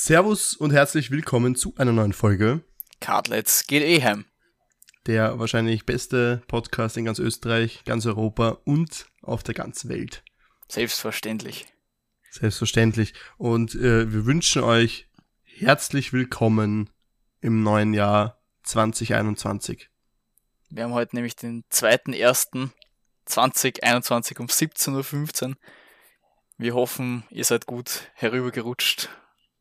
Servus und herzlich willkommen zu einer neuen Folge. Cardlets geht eh heim. Der wahrscheinlich beste Podcast in ganz Österreich, ganz Europa und auf der ganzen Welt. Selbstverständlich. Selbstverständlich. Und äh, wir wünschen euch herzlich willkommen im neuen Jahr 2021. Wir haben heute nämlich den 2.1.2021 um 17.15 Uhr. Wir hoffen, ihr seid gut herübergerutscht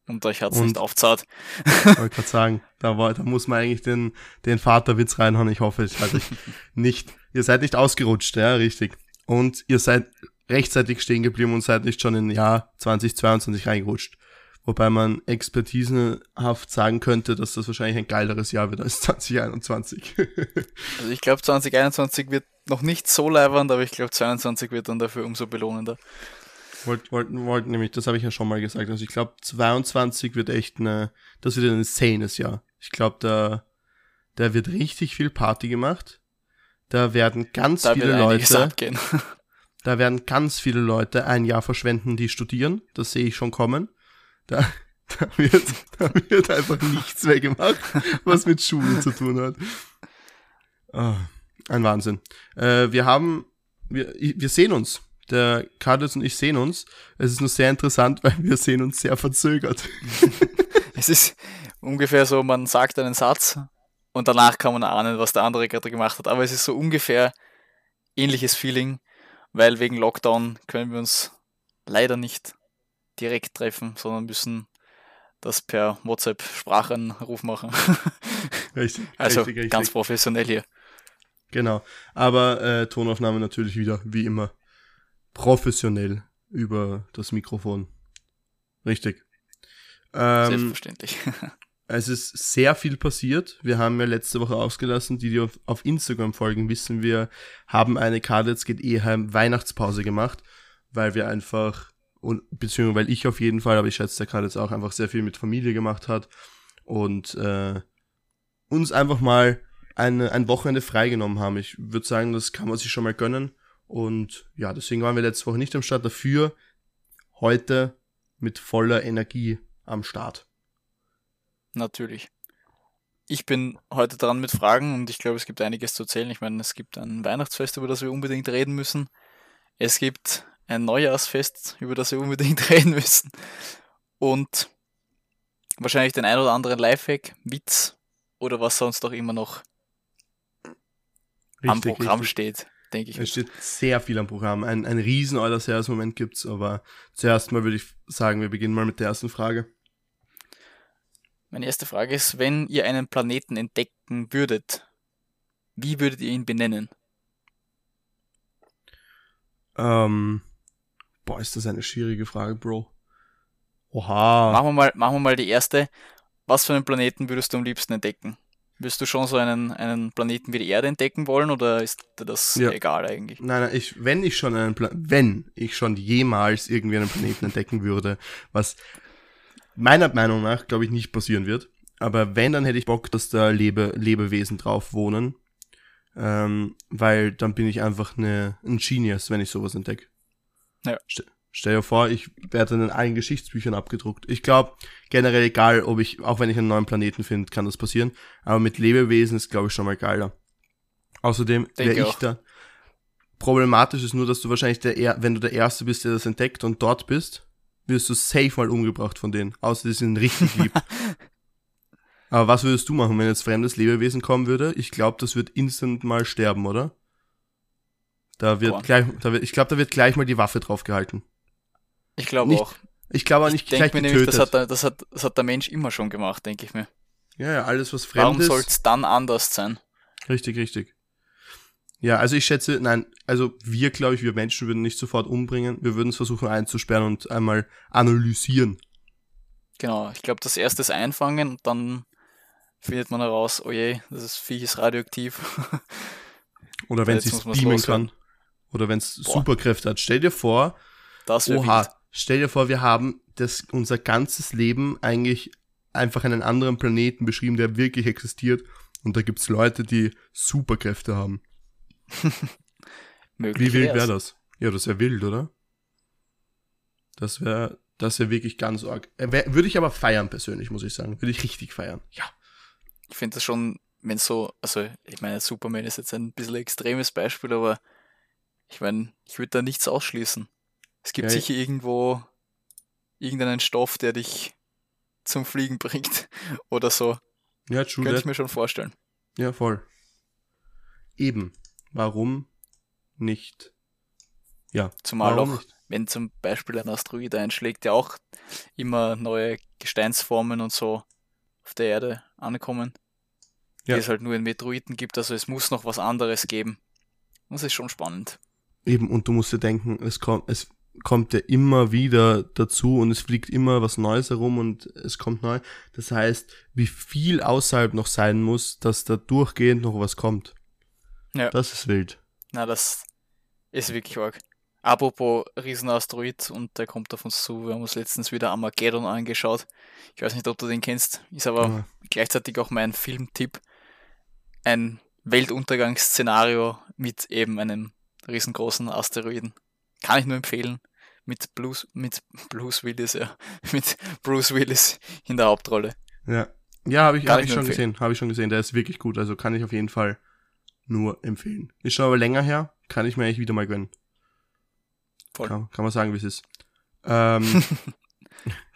und euch hat's nicht aufzahlt. Ich wollte gerade sagen, da, war, da muss man eigentlich den, den Vaterwitz reinhauen. Ich hoffe, ich halte nicht, ihr seid nicht ausgerutscht, ja, richtig. Und ihr seid rechtzeitig stehen geblieben und seid nicht schon in Jahr 2022 reingerutscht. Wobei man expertisenhaft sagen könnte, dass das wahrscheinlich ein geileres Jahr wird als 2021. also ich glaube, 2021 wird noch nicht so leibernd, aber ich glaube, 2022 wird dann dafür umso belohnender. Wollten, wollten, wollten nämlich, das habe ich ja schon mal gesagt. Also ich glaube, 22 wird echt eine, das wird ein insanes Jahr. Ich glaube, da, da wird richtig viel Party gemacht. Da werden ganz da viele Leute, da werden ganz viele Leute ein Jahr verschwenden, die studieren. Das sehe ich schon kommen. Da, da wird, da wird einfach nichts mehr gemacht, was mit Schulen zu tun hat. Oh, ein Wahnsinn. Äh, wir haben, wir, wir sehen uns der Carlos und ich sehen uns. Es ist nur sehr interessant, weil wir sehen uns sehr verzögert. es ist ungefähr so, man sagt einen Satz und danach kann man ahnen, was der andere gerade gemacht hat. Aber es ist so ungefähr ähnliches Feeling, weil wegen Lockdown können wir uns leider nicht direkt treffen, sondern müssen das per WhatsApp Sprachenruf machen. Richtig. also richtig, richtig. ganz professionell hier. Genau. Aber äh, Tonaufnahme natürlich wieder, wie immer professionell über das Mikrofon. Richtig. Ähm, Selbstverständlich. es ist sehr viel passiert. Wir haben ja letzte Woche ausgelassen, die, die auf, auf Instagram folgen, wissen wir, haben eine Kadets geht eh heim Weihnachtspause gemacht, weil wir einfach, und, beziehungsweise weil ich auf jeden Fall, aber ich schätze, der Kadets auch einfach sehr viel mit Familie gemacht hat und äh, uns einfach mal eine, ein Wochenende freigenommen haben. Ich würde sagen, das kann man sich schon mal gönnen. Und ja, deswegen waren wir letzte Woche nicht am Start. Dafür heute mit voller Energie am Start. Natürlich. Ich bin heute dran mit Fragen und ich glaube, es gibt einiges zu erzählen. Ich meine, es gibt ein Weihnachtsfest, über das wir unbedingt reden müssen. Es gibt ein Neujahrsfest, über das wir unbedingt reden müssen. Und wahrscheinlich den ein oder anderen Lifehack, Witz oder was sonst auch immer noch richtig, am Programm richtig. steht denke ich. Es steht sehr viel am Programm. Ein, ein riesen Eulers-Moment gibt's, aber zuerst mal würde ich sagen, wir beginnen mal mit der ersten Frage. Meine erste Frage ist, wenn ihr einen Planeten entdecken würdet, wie würdet ihr ihn benennen? Ähm, boah, ist das eine schwierige Frage, Bro. Oha. Machen wir mal, machen wir mal die erste. Was für einen Planeten würdest du am liebsten entdecken? Wirst du schon so einen, einen Planeten wie die Erde entdecken wollen oder ist dir das ja. egal eigentlich? Nein, nein, ich, wenn ich schon einen Pla wenn ich schon jemals irgendwie einen Planeten entdecken würde, was meiner Meinung nach, glaube ich, nicht passieren wird. Aber wenn, dann hätte ich Bock, dass da Lebe, Lebewesen drauf wohnen. Ähm, weil dann bin ich einfach eine, ein Genius, wenn ich sowas entdecke. Ja. Stell dir vor, ich werde in allen Geschichtsbüchern abgedruckt. Ich glaube, generell egal, ob ich, auch wenn ich einen neuen Planeten finde, kann das passieren. Aber mit Lebewesen ist, glaube ich, schon mal geiler. Außerdem wäre ich da. Problematisch ist nur, dass du wahrscheinlich der, wenn du der Erste bist, der das entdeckt und dort bist, wirst du safe mal umgebracht von denen. Außer die sind richtig lieb. Aber was würdest du machen, wenn jetzt fremdes Lebewesen kommen würde? Ich glaube, das wird instant mal sterben, oder? Da wird Boah. gleich, da wird, ich glaube, da wird gleich mal die Waffe drauf gehalten. Ich glaube auch. Ich glaube auch nicht ich gleich mir nämlich, das hat, das, hat, das hat der Mensch immer schon gemacht, denke ich mir. Ja, ja, alles was fremd Warum ist. Warum soll es dann anders sein? Richtig, richtig. Ja, also ich schätze, nein, also wir, glaube ich, wir Menschen würden nicht sofort umbringen. Wir würden es versuchen einzusperren und einmal analysieren. Genau, ich glaube, das erste ist einfangen und dann findet man heraus, oh je, das Viech ist radioaktiv. Oder wenn es sich beamen kann. Oder wenn es Superkräfte hat. Stell dir vor, das oha, wild. Stell dir vor, wir haben das, unser ganzes Leben eigentlich einfach einen anderen Planeten beschrieben, der wirklich existiert. Und da gibt's Leute, die Superkräfte haben. Wie wild wäre das? Ja, das wäre wild, oder? Das wäre Das wäre wirklich ganz arg. Äh, würde ich aber feiern persönlich, muss ich sagen. Würde ich richtig feiern. Ja. Ich finde das schon, wenn so, also ich meine, Superman ist jetzt ein bisschen ein extremes Beispiel, aber ich meine, ich würde da nichts ausschließen. Es gibt ja, sicher irgendwo irgendeinen Stoff, der dich zum Fliegen bringt oder so. Ja, true Könnte ich mir schon vorstellen. Ja, voll. Eben. Warum nicht? Ja. Zumal auch, nicht? wenn zum Beispiel ein Asteroid einschlägt, der auch immer neue Gesteinsformen und so auf der Erde ankommen. Ja. Die es halt nur in Meteoriten gibt, also es muss noch was anderes geben. Das ist schon spannend. Eben, und du musst dir denken, es kommt, es kommt ja immer wieder dazu und es fliegt immer was Neues herum und es kommt neu. Das heißt, wie viel außerhalb noch sein muss, dass da durchgehend noch was kommt. Ja. Das ist wild. Na, das ist wirklich arg. Apropos Riesenasteroid und der kommt auf uns zu. Wir haben uns letztens wieder Armageddon angeschaut. Ich weiß nicht, ob du den kennst. Ist aber ja. gleichzeitig auch mein Filmtipp. Ein Weltuntergangsszenario mit eben einem riesengroßen Asteroiden. Kann ich nur empfehlen. Mit Bruce, mit Bruce Willis, ja. Mit Bruce Willis in der Hauptrolle. Ja. Ja, habe ich, hab ich, schon empfehlen. gesehen. Habe ich schon gesehen. Der ist wirklich gut. Also kann ich auf jeden Fall nur empfehlen. Ist schon aber länger her. Kann ich mir eigentlich wieder mal gönnen. Voll. Kann, kann man sagen, wie es ist. Ähm,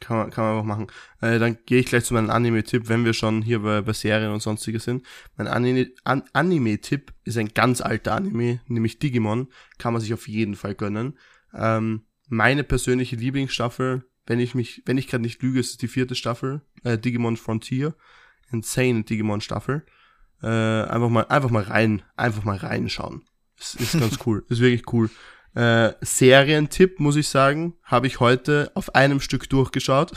kann, man, kann man einfach machen. Äh, dann gehe ich gleich zu meinem Anime-Tipp, wenn wir schon hier bei, bei Serien und sonstiges sind. Mein Anime, An Anime-Tipp ist ein ganz alter Anime, nämlich Digimon. Kann man sich auf jeden Fall gönnen. Ähm, meine persönliche Lieblingsstaffel, wenn ich mich, wenn ich gerade nicht lüge, ist es die vierte Staffel, äh, Digimon Frontier. Insane Digimon Staffel. Äh, einfach mal, einfach mal rein, einfach mal reinschauen. Ist, ist ganz cool. Ist wirklich cool. Äh, Serientipp, muss ich sagen, habe ich heute auf einem Stück durchgeschaut.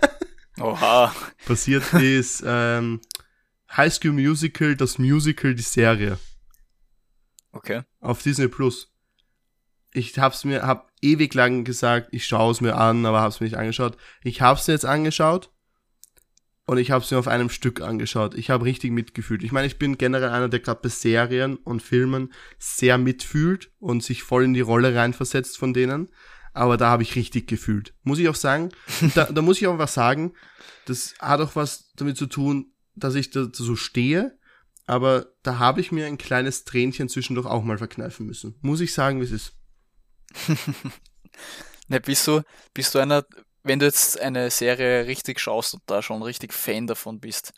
Oha. Passiert ist ähm, High School Musical, das Musical, die Serie. Okay. Auf Disney Plus. Ich hab's mir, hab ewig lang gesagt, ich schaue es mir an, aber hab's mir nicht angeschaut. Ich hab's mir jetzt angeschaut und ich habe es mir auf einem Stück angeschaut. Ich habe richtig mitgefühlt. Ich meine, ich bin generell einer, der gerade bei Serien und Filmen sehr mitfühlt und sich voll in die Rolle reinversetzt von denen. Aber da habe ich richtig gefühlt. Muss ich auch sagen. Da, da muss ich auch was sagen. Das hat auch was damit zu tun, dass ich da so stehe. Aber da habe ich mir ein kleines Tränchen zwischendurch auch mal verkneifen müssen. Muss ich sagen, wie es ist. ne, bist du, bist du einer, wenn du jetzt eine Serie richtig schaust und da schon richtig Fan davon bist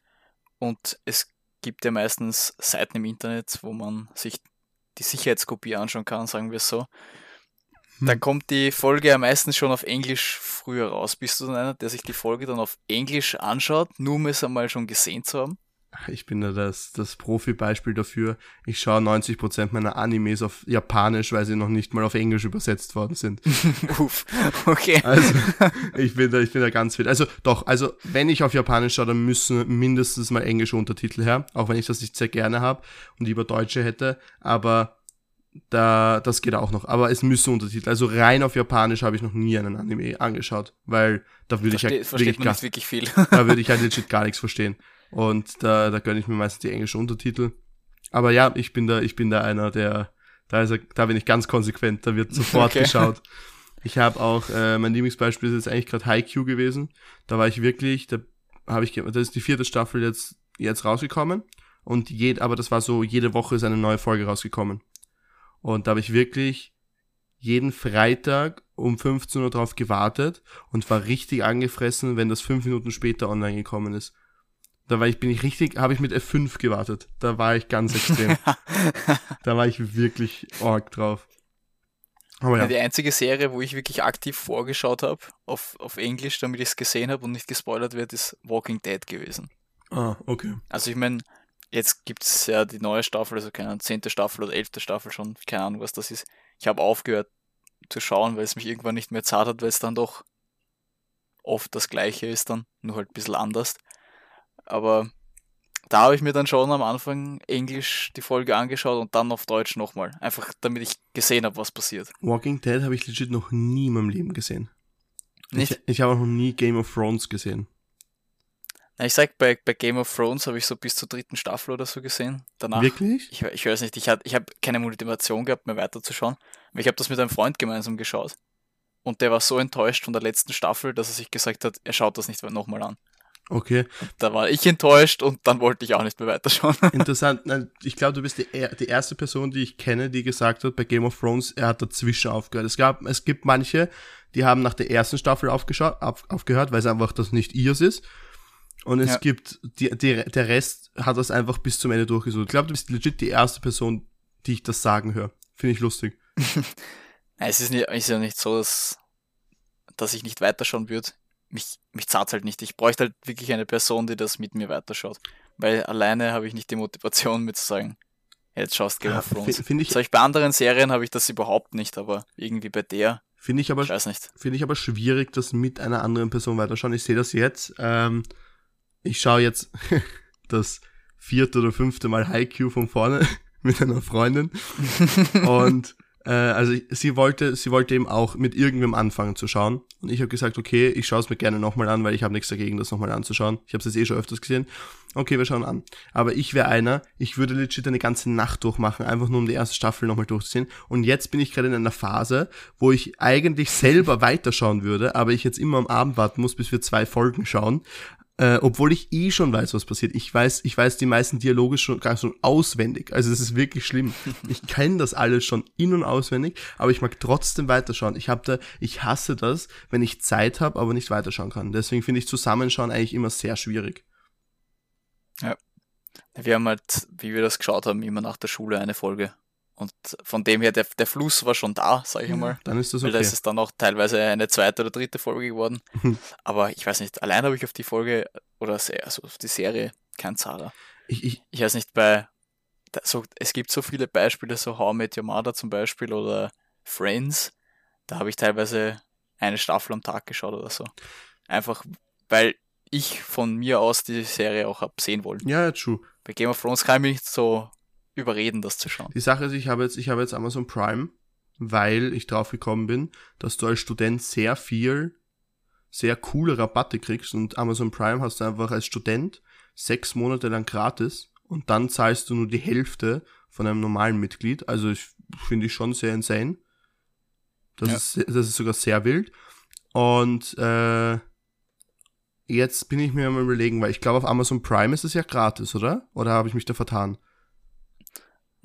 und es gibt ja meistens Seiten im Internet, wo man sich die Sicherheitskopie anschauen kann, sagen wir es so, hm. dann kommt die Folge ja meistens schon auf Englisch früher raus. Bist du dann einer, der sich die Folge dann auf Englisch anschaut, nur um es einmal schon gesehen zu haben? Ich bin da das, das Profi-Beispiel dafür. Ich schaue 90% meiner Animes auf Japanisch, weil sie noch nicht mal auf Englisch übersetzt worden sind. Uff, okay. Also, ich bin da, ich bin da ganz fit. Also, doch, also, wenn ich auf Japanisch schaue, dann müssen mindestens mal englische Untertitel her, auch wenn ich das nicht sehr gerne habe und lieber Deutsche hätte, aber da, das geht auch noch. Aber es müssen Untertitel. Also rein auf Japanisch habe ich noch nie einen Anime angeschaut, weil da würde ich ja wirklich, gar, wirklich viel. da würde ich halt legit gar nichts verstehen. Und da, da gönne ich mir meistens die englischen Untertitel. Aber ja, ich bin da, ich bin da einer, der, da ist er, da bin ich ganz konsequent, da wird sofort okay. geschaut. Ich habe auch, äh, mein Lieblingsbeispiel ist jetzt eigentlich gerade Haikyuu gewesen. Da war ich wirklich, da habe ich, das ist die vierte Staffel jetzt, jetzt rausgekommen. Und jed, aber das war so, jede Woche ist eine neue Folge rausgekommen. Und da habe ich wirklich jeden Freitag um 15 Uhr drauf gewartet und war richtig angefressen, wenn das fünf Minuten später online gekommen ist. Da war ich, bin ich richtig, habe ich mit F5 gewartet. Da war ich ganz extrem. da war ich wirklich arg drauf. Aber ja. Die einzige Serie, wo ich wirklich aktiv vorgeschaut habe, auf, auf Englisch, damit ich es gesehen habe und nicht gespoilert wird, ist Walking Dead gewesen. Ah, okay. Also ich meine, jetzt gibt es ja die neue Staffel, also keine Ahnung, zehnte Staffel oder elfte Staffel schon, keine Ahnung, was das ist. Ich habe aufgehört zu schauen, weil es mich irgendwann nicht mehr zart hat, weil es dann doch oft das gleiche ist dann, nur halt ein bisschen anders. Aber da habe ich mir dann schon am Anfang Englisch die Folge angeschaut und dann auf Deutsch nochmal. Einfach damit ich gesehen habe, was passiert. Walking Dead habe ich legit noch nie in meinem Leben gesehen. Nicht? Ich, ich habe auch noch nie Game of Thrones gesehen. Ich sag, bei, bei Game of Thrones habe ich so bis zur dritten Staffel oder so gesehen. Danach, Wirklich? Ich, ich weiß nicht, ich, ich habe keine Motivation gehabt, mehr weiterzuschauen. Aber ich habe das mit einem Freund gemeinsam geschaut. und der war so enttäuscht von der letzten Staffel, dass er sich gesagt hat, er schaut das nicht nochmal an. Okay. Da war ich enttäuscht und dann wollte ich auch nicht mehr weiterschauen. Interessant. Ich glaube, du bist die, die, erste Person, die ich kenne, die gesagt hat, bei Game of Thrones, er hat dazwischen aufgehört. Es gab, es gibt manche, die haben nach der ersten Staffel aufgeschaut, auf, aufgehört, weil es einfach das nicht ihrs ist. Und es ja. gibt, die, die, der Rest hat das einfach bis zum Ende durchgesucht. Ich glaube, du bist legit die erste Person, die ich das sagen höre. Finde ich lustig. es ist, nicht, ist ja nicht so, dass, dass ich nicht weiterschauen würde mich, mich zahlt halt nicht. Ich bräuchte halt wirklich eine Person, die das mit mir weiterschaut. Weil alleine habe ich nicht die Motivation, mir zu sagen, jetzt schaust Game of Thrones. Find ich, ich bei anderen Serien habe ich das überhaupt nicht, aber irgendwie bei der. Finde ich aber, ich weiß nicht. Finde ich aber schwierig, das mit einer anderen Person weiterschauen. Ich sehe das jetzt. Ähm, ich schaue jetzt das vierte oder fünfte Mal Haikyuu von vorne mit einer Freundin. und äh, also sie wollte, sie wollte eben auch mit irgendwem anfangen zu schauen. Und ich habe gesagt, okay, ich schaue es mir gerne nochmal an, weil ich habe nichts dagegen, das nochmal anzuschauen. Ich habe es jetzt eh schon öfters gesehen. Okay, wir schauen an. Aber ich wäre einer, ich würde legit eine ganze Nacht durchmachen, einfach nur um die erste Staffel nochmal durchzusehen. Und jetzt bin ich gerade in einer Phase, wo ich eigentlich selber weiterschauen würde, aber ich jetzt immer am Abend warten muss, bis wir zwei Folgen schauen. Äh, obwohl ich eh schon weiß, was passiert. Ich weiß, ich weiß die meisten Dialoge schon gar schon auswendig. Also es ist wirklich schlimm. Ich kenne das alles schon in und auswendig, aber ich mag trotzdem weiterschauen. Ich habe da, ich hasse das, wenn ich Zeit habe, aber nicht weiterschauen kann. Deswegen finde ich Zusammenschauen eigentlich immer sehr schwierig. Ja. Wir haben halt, wie wir das geschaut haben, immer nach der Schule eine Folge. Und von dem her, der, der Fluss war schon da, sag ich einmal. Dann ist das okay. Weil da ist es dann auch teilweise eine zweite oder dritte Folge geworden. Aber ich weiß nicht, allein habe ich auf die Folge oder also auf die Serie kein Zahler. Ich, ich, ich weiß nicht, bei so, es gibt so viele Beispiele, so How I Met Your Mother zum Beispiel oder Friends, da habe ich teilweise eine Staffel am Tag geschaut oder so. Einfach, weil ich von mir aus die Serie auch habe sehen wollen. Ja, true. Bei Game of Thrones kann ich mich nicht so überreden, das zu schauen. Die Sache ist, ich habe jetzt, ich habe jetzt Amazon Prime, weil ich drauf gekommen bin, dass du als Student sehr viel, sehr coole Rabatte kriegst und Amazon Prime hast du einfach als Student sechs Monate lang gratis und dann zahlst du nur die Hälfte von einem normalen Mitglied. Also ich finde ich schon sehr insane. Das, ja. ist, das ist sogar sehr wild. Und äh, jetzt bin ich mir mal überlegen, weil ich glaube, auf Amazon Prime ist es ja gratis, oder? Oder habe ich mich da vertan?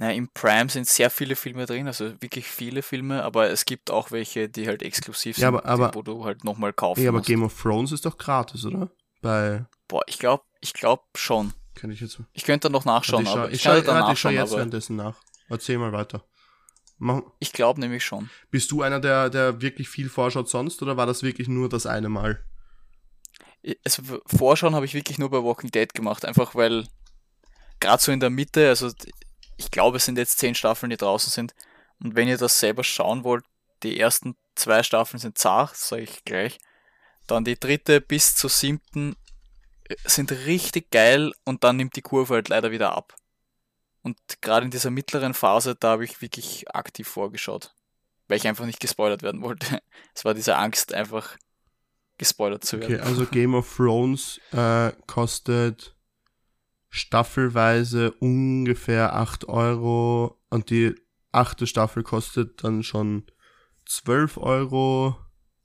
Na, im Prime sind sehr viele Filme drin, also wirklich viele Filme, aber es gibt auch welche, die halt exklusiv sind, ja, aber, aber, wo du halt nochmal kaufen Ja, aber musst. Game of Thrones ist doch gratis, oder? Bei. Boah, ich glaube, ich glaube schon. Kann ich jetzt. Ich könnte noch nachschauen, ich aber ich, schaue, ja, ich schaue jetzt währenddessen nach. Erzähl mal weiter. Mach. Ich glaube nämlich schon. Bist du einer, der, der wirklich viel vorschaut sonst, oder war das wirklich nur das eine Mal? Also Vorschauen habe ich wirklich nur bei Walking Dead gemacht, einfach weil gerade so in der Mitte, also ich glaube, es sind jetzt zehn Staffeln, die draußen sind. Und wenn ihr das selber schauen wollt, die ersten zwei Staffeln sind zart, sage ich gleich. Dann die dritte bis zur siebten äh, sind richtig geil und dann nimmt die Kurve halt leider wieder ab. Und gerade in dieser mittleren Phase, da habe ich wirklich aktiv vorgeschaut. Weil ich einfach nicht gespoilert werden wollte. Es war diese Angst, einfach gespoilert zu werden. Okay, also Game of Thrones äh, kostet staffelweise ungefähr 8 Euro und die achte Staffel kostet dann schon 12 Euro.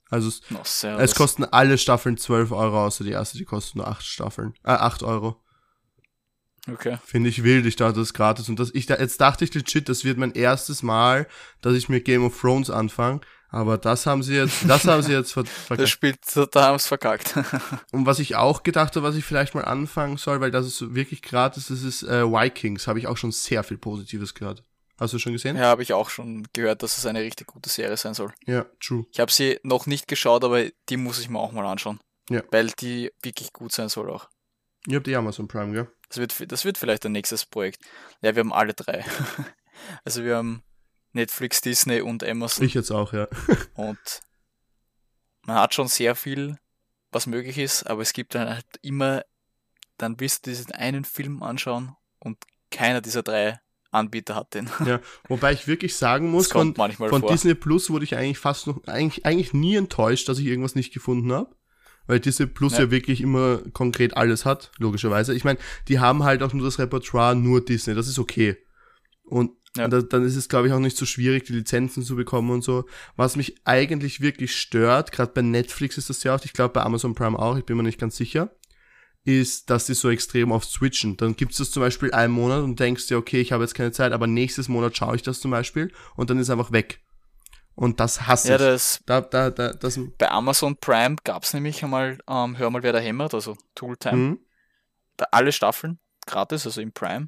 Also es, oh, es kosten alle Staffeln 12 Euro, außer die erste, die kostet nur 8 Staffeln. Äh, 8 Euro. Okay. Finde ich wild, ich dachte, das ist gratis. Und das, ich, jetzt dachte ich legit, das wird mein erstes Mal, dass ich mit Game of Thrones anfange. Aber das haben sie jetzt, das haben sie jetzt ver verkackt. Das Spiel, da haben sie verkackt. Und was ich auch gedacht habe, was ich vielleicht mal anfangen soll, weil das ist wirklich gratis, das ist äh, Vikings. Habe ich auch schon sehr viel Positives gehört. Hast du schon gesehen? Ja, habe ich auch schon gehört, dass es eine richtig gute Serie sein soll. Ja, true. Ich habe sie noch nicht geschaut, aber die muss ich mir auch mal anschauen. Ja. Weil die wirklich gut sein soll auch. Ihr habt die Amazon Prime, gell? Das wird, das wird vielleicht ein nächstes Projekt. Ja, wir haben alle drei. also wir haben Netflix, Disney und Amazon. Ich jetzt auch, ja. und man hat schon sehr viel, was möglich ist, aber es gibt dann halt immer, dann wirst du diesen einen Film anschauen und keiner dieser drei Anbieter hat den. Ja, wobei ich wirklich sagen muss, von, von Disney Plus wurde ich eigentlich fast noch, eigentlich, eigentlich nie enttäuscht, dass ich irgendwas nicht gefunden habe. Weil Disney Plus ja. ja wirklich immer konkret alles hat, logischerweise. Ich meine, die haben halt auch nur das Repertoire, nur Disney, das ist okay. Und Ja. Da, dann ist es, glaube ich, auch nicht so schwierig, die Lizenzen zu bekommen und so. Was mich eigentlich wirklich stört, gerade bei Netflix ist das ja oft, ich glaube bei Amazon Prime auch, ich bin mir nicht ganz sicher, ist, dass die so extrem oft switchen. Dann gibt's das zum Beispiel einen Monat und denkst dir, okay, ich habe jetzt keine Zeit, aber nächstes Monat schaue ich das zum Beispiel und dann ist einfach weg. Und das hasse ja, ich. Das, da, da, da, das, bei Amazon Prime gab's nämlich einmal, ähm, hör mal, wer da hämmert, also Tooltime. Mhm. Da alle Staffeln, gratis, also im Prime.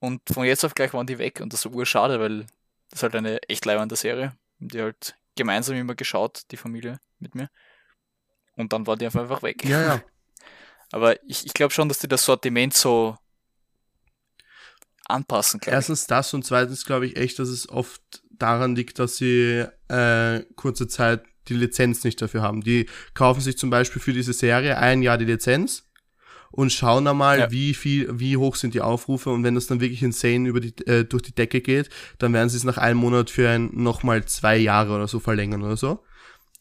Und von jetzt auf gleich waren die weg und das war urschade, weil das ist halt eine echt leibende Serie. Die halt gemeinsam immer geschaut, die Familie mit mir. Und dann war die einfach weg. Ja, ja. Aber ich, ich glaube schon, dass die das Sortiment so anpassen können. Erstens das und zweitens glaube ich echt, dass es oft daran liegt, dass sie äh, kurze Zeit die Lizenz nicht dafür haben. Die kaufen sich zum Beispiel für diese Serie ein Jahr die Lizenz und schauen einmal, ja. wie viel, wie hoch sind die Aufrufe und wenn das dann wirklich insane über die, äh, durch die Decke geht, dann werden sie es nach einem Monat für ein nochmal zwei Jahre oder so verlängern oder so.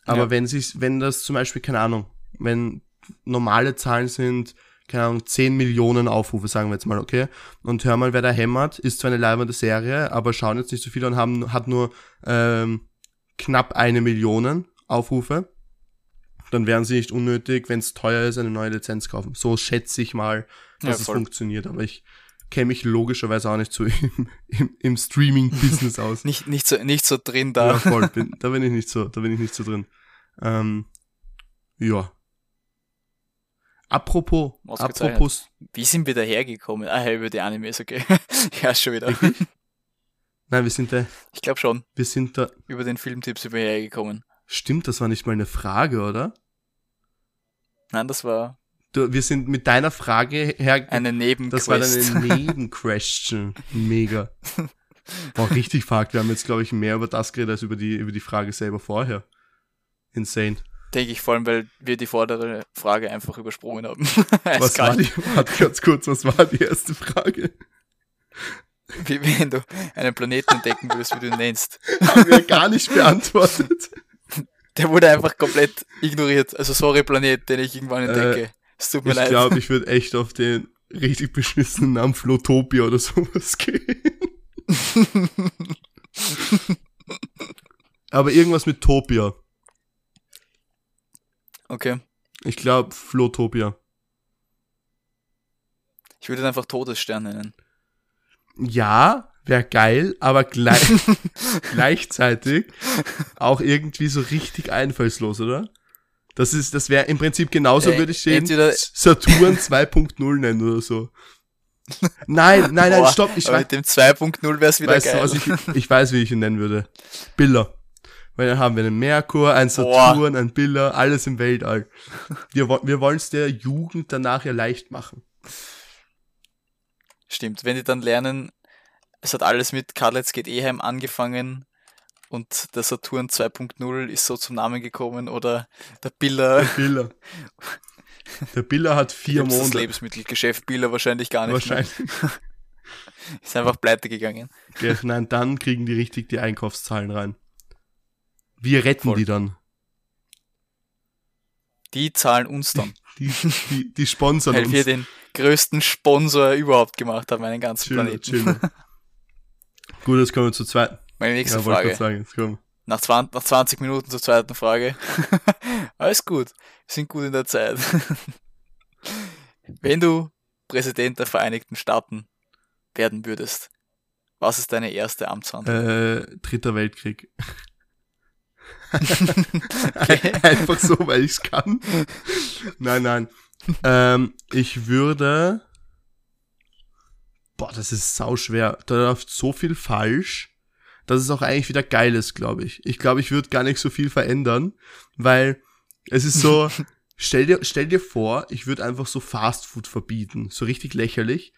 Aber ja. wenn sie, wenn das zum Beispiel, keine Ahnung, wenn normale Zahlen sind, keine Ahnung, 10 Millionen Aufrufe, sagen wir jetzt mal, okay? Und hör mal, wer da hämmert, ist zwar eine leibende Serie, aber schauen jetzt nicht so viele und haben, hat nur ähm, knapp eine Million Aufrufe. Dann wären sie nicht unnötig, wenn es teuer ist, eine neue Lizenz kaufen. So schätze ich mal, dass ja, es funktioniert. Aber ich kenne mich logischerweise auch nicht so im, im, im Streaming-Business aus. nicht, nicht, so, nicht so drin da. Ja, voll. Bin, da bin ich nicht so, da bin ich nicht so drin. Ähm, ja, Apropos, apropos. Wie sind wir da hergekommen? Ah, ja, über die Animes, okay. ja, schon wieder. Nein, wir sind da. Ich glaube schon. Wir sind da. Über den Filmtipps sind wir hergekommen. Stimmt, das war nicht mal eine Frage, oder? Nein, das war. Du, wir sind mit deiner Frage her. Eine Nebenquest. Das war eine Nebenquestion. Mega. Boah, richtig fuck. Wir haben jetzt, glaube ich, mehr über das geredet als über die, über die Frage selber vorher. Insane. Denke ich vor allem, weil wir die vordere Frage einfach übersprungen haben. was war die, warte ganz kurz, was war die erste Frage? Wie wenn du einen Planeten entdecken würdest, wie du ihn nennst. Haben wir gar nicht beantwortet. Der wurde einfach komplett ignoriert. Also sorry Planet, den ich irgendwann entdecke. Äh, es tut mir ich leid. Ich glaube, ich würde echt auf den richtig beschissenen Namen Flotopia oder sowas gehen. Aber irgendwas mit Topia. Okay. Ich glaube Flotopia. Ich würde einfach Todesstern nennen. Ja, wäre geil, aber gleich, gleichzeitig auch irgendwie so richtig einfallslos, oder? Das ist, das wäre im Prinzip genauso, äh, würde ich den Saturn 2.0 nennen oder so. Nein, nein, nein, Boah, stopp. Ich aber mit dem 2.0 wäre es wieder weißt geil. Du, ich, ich weiß, wie ich ihn nennen würde. Biller. Weil dann haben wir einen Merkur, einen Saturn, Boah. einen Biller, alles im Weltall. Wir, wir wollen es der Jugend danach ja leicht machen. Stimmt, wenn die dann lernen, es hat alles mit Karlitz geht Eheim angefangen und der Saturn 2.0 ist so zum Namen gekommen oder der Biller. Der Biller. Der Biller hat vier Monate. Das Lebensmittelgeschäft Biller wahrscheinlich gar nicht. Wahrscheinlich. ist einfach pleite gegangen. Okay, nein, dann kriegen die richtig die Einkaufszahlen rein. Wir retten Voll. die dann. Die zahlen uns dann. Die, die, die sponsern Weil uns. wir den größten Sponsor überhaupt gemacht haben, meinen ganzen Planeten. Chiller. Gut, jetzt kommen wir zur zweiten. Meine nächste ja, Frage. Sagen, nach, 20, nach 20 Minuten zur zweiten Frage. Alles gut. Wir sind gut in der Zeit. Wenn du Präsident der Vereinigten Staaten werden würdest, was ist deine erste Amtshandlung? Äh, Dritter Weltkrieg. Einfach so, weil ich es kann. Nein, nein. Ähm, ich würde. Boah, das ist sau schwer. Da läuft so viel falsch, dass es auch eigentlich wieder geil ist, glaube ich. Ich glaube, ich würde gar nicht so viel verändern, weil es ist so. stell dir, stell dir vor, ich würde einfach so Fast Food verbieten. So richtig lächerlich.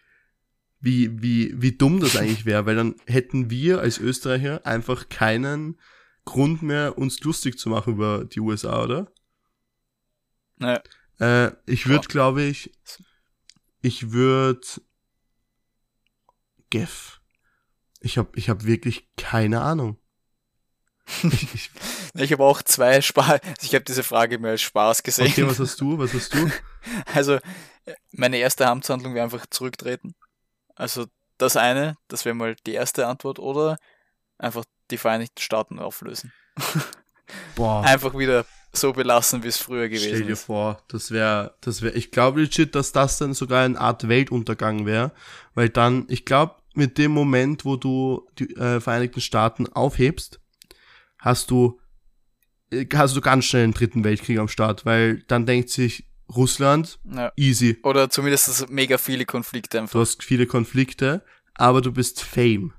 Wie, wie, wie dumm das eigentlich wäre, weil dann hätten wir als Österreicher einfach keinen Grund mehr, uns lustig zu machen über die USA, oder? Naja. Äh, ich würde, glaube ich, ich würde Geff. Ich habe ich hab wirklich keine Ahnung. ich, ich, ich habe auch zwei Spaß. Ich habe diese Frage mehr als Spaß gesehen. Okay, was hast du? Was hast du? Also, meine erste Amtshandlung wäre einfach zurücktreten. Also, das eine, das wäre mal die erste Antwort, oder einfach die Vereinigten Staaten auflösen. Boah. Einfach wieder so belassen, wie es früher gewesen ist. Stell dir vor, das wäre, das wäre, ich glaube legit, dass das dann sogar eine Art Weltuntergang wäre, weil dann, ich glaube, mit dem Moment, wo du die äh, Vereinigten Staaten aufhebst, hast du, äh, hast du ganz schnell einen dritten Weltkrieg am Start, weil dann denkt sich Russland, ja. easy. Oder zumindest mega viele Konflikte einfach. Du hast viele Konflikte, aber du bist Fame.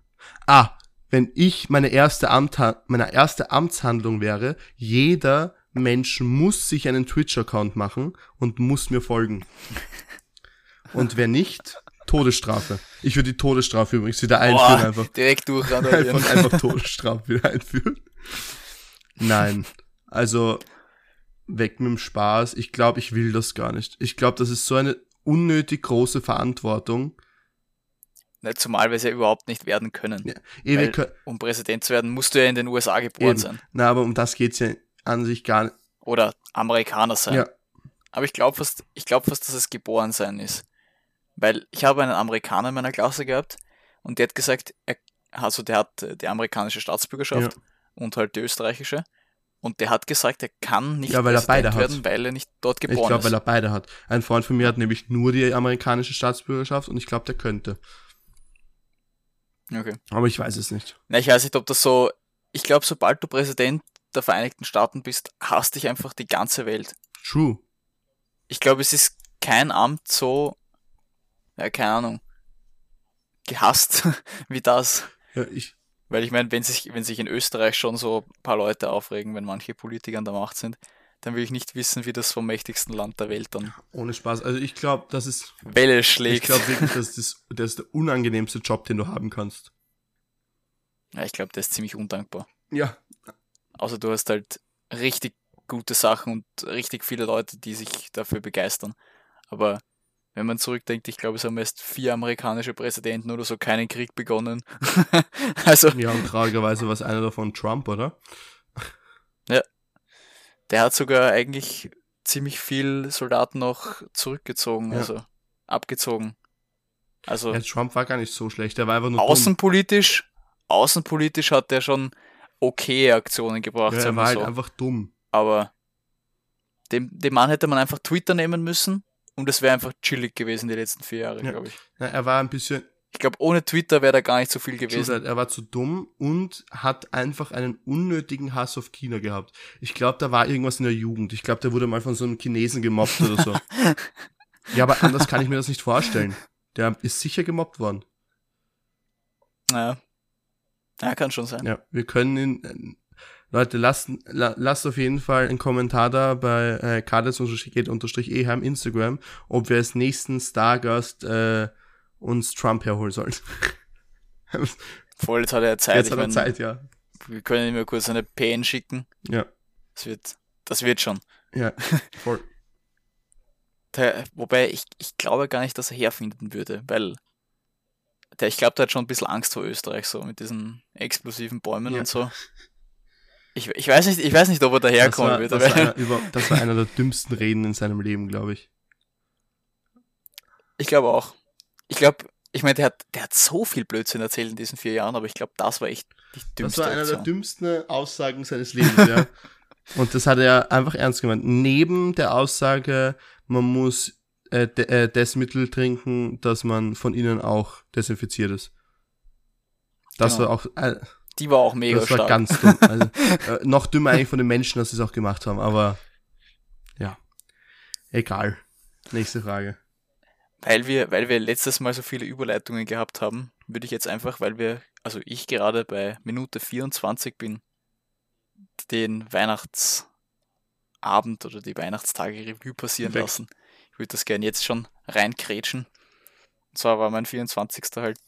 Ah, wenn ich meine erste, Amt, meine erste Amtshandlung wäre, jeder Mensch muss sich einen Twitch-Account machen und muss mir folgen. Und wer nicht, Todesstrafe. Ich würde die Todesstrafe übrigens wieder einführen. Boah, einfach. Direkt durch. Einfach, einfach Todesstrafe wieder einführen. Nein. Also, weg mit dem Spaß. Ich glaube, ich will das gar nicht. Ich glaube, das ist so eine unnötig große Verantwortung. Nicht zumal wir es ja überhaupt nicht werden können. Ja, Weil, können um Präsident zu werden, musst du ja in den USA geboren eben. sein. Na, aber um das geht's ja an sich gar nicht. Oder Amerikaner sein. Ja. Aber ich glaube fast, ich glaube fast, dass es geboren sein ist. Weil ich habe einen Amerikaner in meiner Klasse gehabt und der hat gesagt, er, also der hat die amerikanische Staatsbürgerschaft ja. und halt die österreichische. Und der hat gesagt, er kann nicht ja, weil er beide werden, hat. weil er nicht dort geboren ich glaub, ist. Ich glaube, weil er beide hat. Ein Freund von mir hat nämlich nur die amerikanische Staatsbürgerschaft und ich glaube, der könnte. Okay. Aber ich weiß es nicht. Na, ich weiß nicht, ob das so. Ich glaube, sobald du Präsident der Vereinigten Staaten bist, hasst dich einfach die ganze Welt. True. Ich glaube, es ist kein Amt so, ja, keine Ahnung, gehasst wie das. Ja, ich. Weil ich meine, wenn sich, wenn sich in Österreich schon so ein paar Leute aufregen, wenn manche Politiker an der Macht sind, dann will ich nicht wissen, wie das vom mächtigsten Land der Welt dann. Ohne Spaß. Also ich glaube, das ist. Welle schlägt. Ich glaube wirklich, das ist, das ist der unangenehmste Job, den du haben kannst. Ja, ich glaube, der ist ziemlich undankbar. Ja. Außer du hast halt richtig gute Sachen und richtig viele Leute, die sich dafür begeistern. Aber wenn man zurückdenkt, ich glaube, es haben erst vier amerikanische Präsidenten oder so keinen Krieg begonnen. also. Ja, und tragigerweise war es einer davon Trump, oder? Ja, der hat sogar eigentlich ziemlich viel Soldaten noch zurückgezogen, ja. also abgezogen. Also ja, Trump war gar nicht so schlecht, der war einfach nur außenpolitisch, dumm. außenpolitisch hat der schon okay Aktionen gebracht. Ja, er war halt so. einfach dumm. Aber dem, dem Mann hätte man einfach Twitter nehmen müssen und es wäre einfach chillig gewesen die letzten vier Jahre, ja. glaube ich. Ja, er war ein bisschen, ich glaube, ohne Twitter wäre da gar nicht so viel gewesen. Er war zu dumm und hat einfach einen unnötigen Hass auf China gehabt. Ich glaube, da war irgendwas in der Jugend. Ich glaube, der wurde mal von so einem Chinesen gemobbt oder so. ja, aber anders kann ich mir das nicht vorstellen. Der ist sicher gemobbt worden. Ja. Ja, kann schon sein. Ja, wir können ihn. Leute, lasst, la, lasst auf jeden Fall einen Kommentar da bei äh, kades-eheim Instagram, ob wir als nächsten Stargast äh, uns Trump herholen sollen. Voll, jetzt hat er Zeit. Jetzt hat er Zeit, ja. Wir können ihm mal kurz eine PN schicken. Ja. Das wird, das wird schon. Ja, voll. Der, wobei, ich, ich glaube gar nicht, dass er herfinden würde, weil der, ich glaube, der hat schon ein bisschen Angst vor Österreich, so mit diesen explosiven Bäumen ja. und so. Ich, ich, weiß nicht, ich weiß nicht, ob er daherkommen würde. Das, war einer, das war einer der dümmsten Reden in seinem Leben, glaube ich. Ich glaube auch ich glaube, ich meine, der hat, der hat so viel Blödsinn erzählt in diesen vier Jahren, aber ich glaube, das war echt die dümmste Das war einer der dümmsten Aussagen seines Lebens, ja. Und das hat er einfach ernst gemeint. Neben der Aussage, man muss äh, de, äh, das Mittel trinken, dass man von innen auch desinfiziert ist. Das genau. war auch. Äh, die war auch mega Das war stark. ganz dumm. Also, äh, noch dümmer eigentlich von den Menschen, dass sie es auch gemacht haben, aber ja. Egal. Nächste Frage. Weil wir, weil wir letztes Mal so viele Überleitungen gehabt haben, würde ich jetzt einfach, weil wir, also ich gerade bei Minute 24 bin, den Weihnachtsabend oder die Weihnachtstage Revue passieren Perfekt. lassen. Ich würde das gerne jetzt schon reinkrätschen. Und zwar war mein 24. halt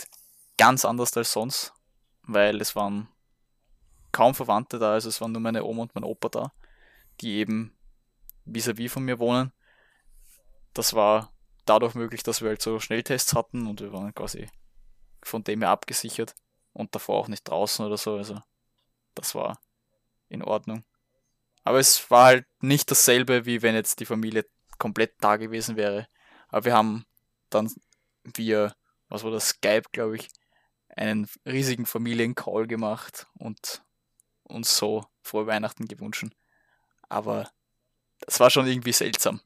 ganz anders als sonst, weil es waren kaum Verwandte da, also es waren nur meine Oma und mein Opa da, die eben vis-à-vis -vis von mir wohnen. Das war dadurch möglich, dass wir halt so Schnelltests hatten und wir waren quasi von dem her abgesichert und davor auch nicht draußen oder so. Also das war in Ordnung. Aber es war halt nicht dasselbe, wie wenn jetzt die Familie komplett da gewesen wäre. Aber wir haben dann via was war das, Skype, glaube ich, einen riesigen Familiencall gemacht und uns so frohe Weihnachten gewünscht. Aber das war schon irgendwie seltsam.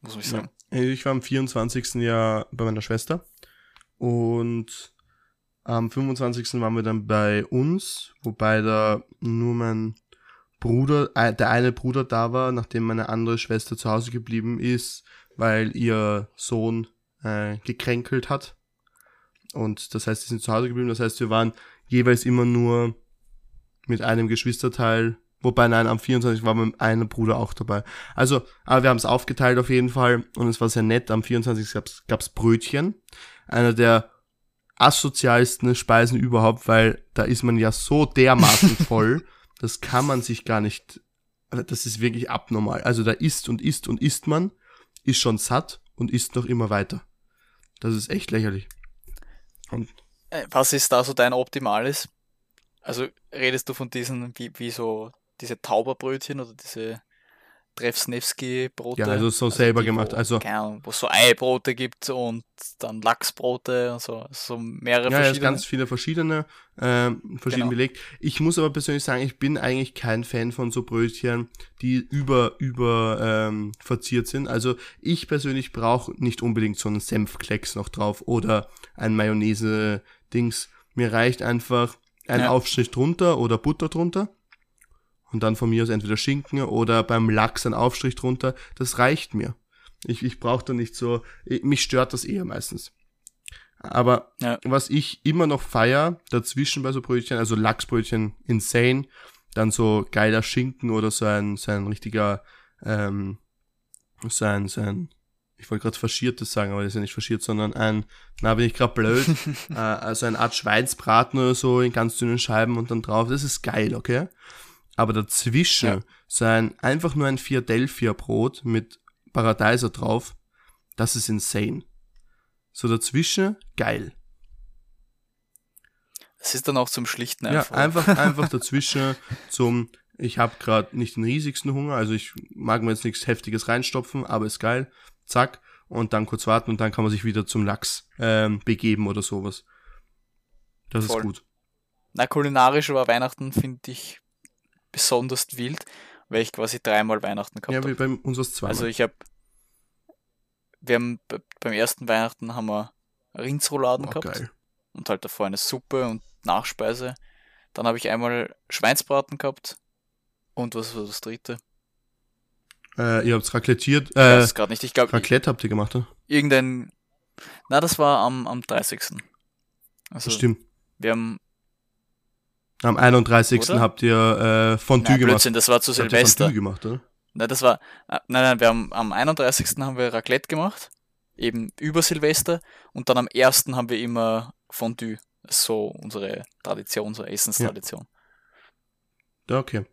Muss ich sagen. Ja. Ich war am 24. Jahr bei meiner Schwester und am 25. waren wir dann bei uns, wobei da nur mein Bruder, äh, der eine Bruder da war, nachdem meine andere Schwester zu Hause geblieben ist, weil ihr Sohn äh, gekränkelt hat. Und das heißt, sie sind zu Hause geblieben. Das heißt, wir waren jeweils immer nur mit einem Geschwisterteil. Wobei, nein, am 24. war mein einer Bruder auch dabei. Also, aber wir haben es aufgeteilt auf jeden Fall. Und es war sehr nett. Am 24. gab's gab's Brötchen. Einer der asozialsten Speisen überhaupt, weil da ist man ja so dermaßen voll, das kann man sich gar nicht, das ist wirklich abnormal. Also da isst und isst und isst man, ist schon satt und isst noch immer weiter. Das ist echt lächerlich. Und äh, Was ist da so dein Optimales? Also redest du von diesen, wie, wie so diese Tauberbrötchen oder diese Trefsnewski-Brote. Ja, also so also selber die, gemacht. Wo, also wo es so Eibrote gibt und dann Lachsbrote und so, so mehrere ja, verschiedene. Ja, ganz viele verschiedene, äh, verschieden genau. belegt. Ich muss aber persönlich sagen, ich bin eigentlich kein Fan von so Brötchen, die über, über ähm, verziert sind. Also ich persönlich brauche nicht unbedingt so einen Senfklecks noch drauf oder ein Mayonnaise-Dings. Mir reicht einfach ein ja. Aufstrich drunter oder Butter drunter und dann von mir aus entweder Schinken oder beim Lachs ein Aufstrich drunter. Das reicht mir. Ich, ich brauche da nicht so, ich, mich stört das eher meistens. Aber ja. was ich immer noch feier dazwischen bei so Brötchen, also Lachsbrötchen insane, dann so geiler Schinken oder so ein, so ein richtiger, ähm, so ein, so ein, ich wollte gerade faschiertes sagen, aber das ist ja nicht faschiert, sondern ein, na bin ich gerade blöd, äh, also eine Art Schweinsbraten oder so in ganz dünnen Scheiben und dann drauf, das ist geil, okay? Aber dazwischen ja. so ein, einfach nur ein Philadelphia Brot mit Paradeiser drauf, das ist insane. So dazwischen, geil. Es ist dann auch zum Schlichten einfach. Ja, einfach, einfach dazwischen zum, ich habe gerade nicht den riesigsten Hunger, also ich mag mir jetzt nichts Heftiges reinstopfen, aber ist geil. Zack. Und dann kurz warten und dann kann man sich wieder zum Lachs ähm, begeben oder sowas. Das Voll. ist gut. Na, kulinarisch war Weihnachten, finde ich, besonders wild, weil ich quasi dreimal Weihnachten gehabt habe. Ja, wie bei uns was zweimal. Also ich habe, wir haben beim ersten Weihnachten haben wir Rindsrouladen oh, gehabt. Geil. Und halt davor eine Suppe und Nachspeise. Dann habe ich einmal Schweinsbraten gehabt. Und was war das dritte? Äh, ihr habt's raclettiert. Äh, ich weiß gerade nicht. Ich glaube. Raclette habt ihr gemacht, oder? Irgendein. Na, das war am, am 30. Also, Stimmt. Wir haben am 31. Oder? habt ihr äh, Fondue nein, gemacht. Blödsinn, das war zu Silvester. Fondue gemacht, oder? Nein, das war, äh, nein, nein, wir haben am 31. haben wir Raclette gemacht, eben über Silvester, und dann am 1. haben wir immer Fondue. So unsere Tradition, so Essenstradition. Ja. Okay.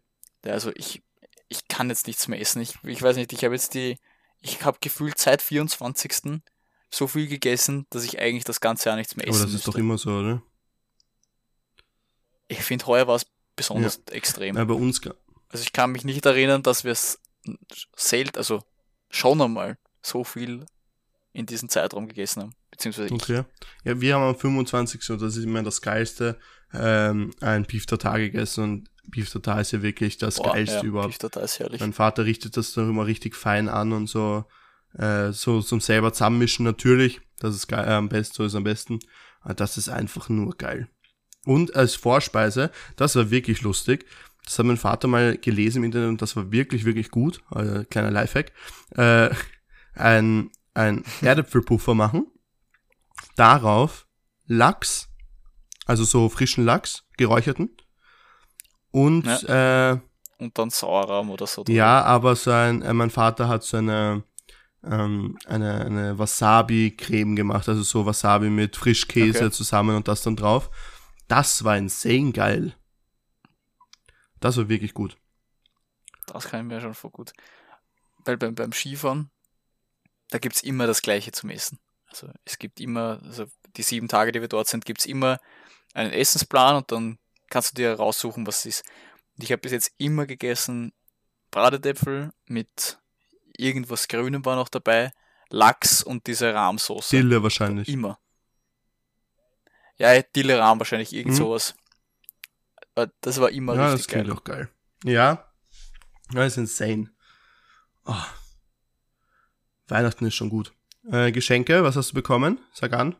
Ja, also ich, ich kann jetzt nichts mehr essen. Ich, ich weiß nicht, ich habe jetzt die, ich habe gefühlt seit 24. so viel gegessen, dass ich eigentlich das ganze Jahr nichts mehr essen Aber das ist doch immer so, oder? Ich finde, heuer war es besonders ja. extrem. Ja, bei uns. Also ich kann mich nicht erinnern, dass wir es selten, also schon einmal so viel in diesem Zeitraum gegessen haben. Beziehungsweise okay. Ja, wir haben am 25. und das ist immer das Geilste, ähm, ein Beef Tartar gegessen und Beef Tartar ist ja wirklich das Boah, Geilste ja, überhaupt. Beef Tartar ist herrlich. Mein Vater richtet das dann immer richtig fein an und so, äh, so zum selber zusammenmischen natürlich. Das ist geil, äh, am besten, so ist am besten. Aber das ist einfach nur geil. Und als Vorspeise, das war wirklich lustig. Das hat mein Vater mal gelesen im Internet und das war wirklich, wirklich gut. Äh, kleiner Lifehack. Äh, ein, ein Erdäpfelpuffer machen. Darauf Lachs, also so frischen Lachs, geräucherten. Und, ja. äh, und dann Sauerraum oder so. Ja, aber so ein, äh, mein Vater hat so eine, ähm, eine, eine Wasabi-Creme gemacht, also so Wasabi mit Frischkäse okay. zusammen und das dann drauf. Das war insane geil. Das war wirklich gut. Das kann ich mir schon vor gut. Weil beim, beim Skifahren, da gibt es immer das Gleiche zum Essen. Also es gibt immer, also die sieben Tage, die wir dort sind, gibt es immer einen Essensplan und dann kannst du dir raussuchen, was es ist. Und ich habe bis jetzt immer gegessen Bratetäpfel mit irgendwas Grünem war noch dabei, Lachs und diese Rahmsoße. Dille wahrscheinlich. Immer. Ja, Dilleram wahrscheinlich, irgend mhm. sowas. Das war immer ja, richtig geil. Ja, das klingt auch geil. Ja, das ist insane. Oh. Weihnachten ist schon gut. Äh, Geschenke, was hast du bekommen? Sag an.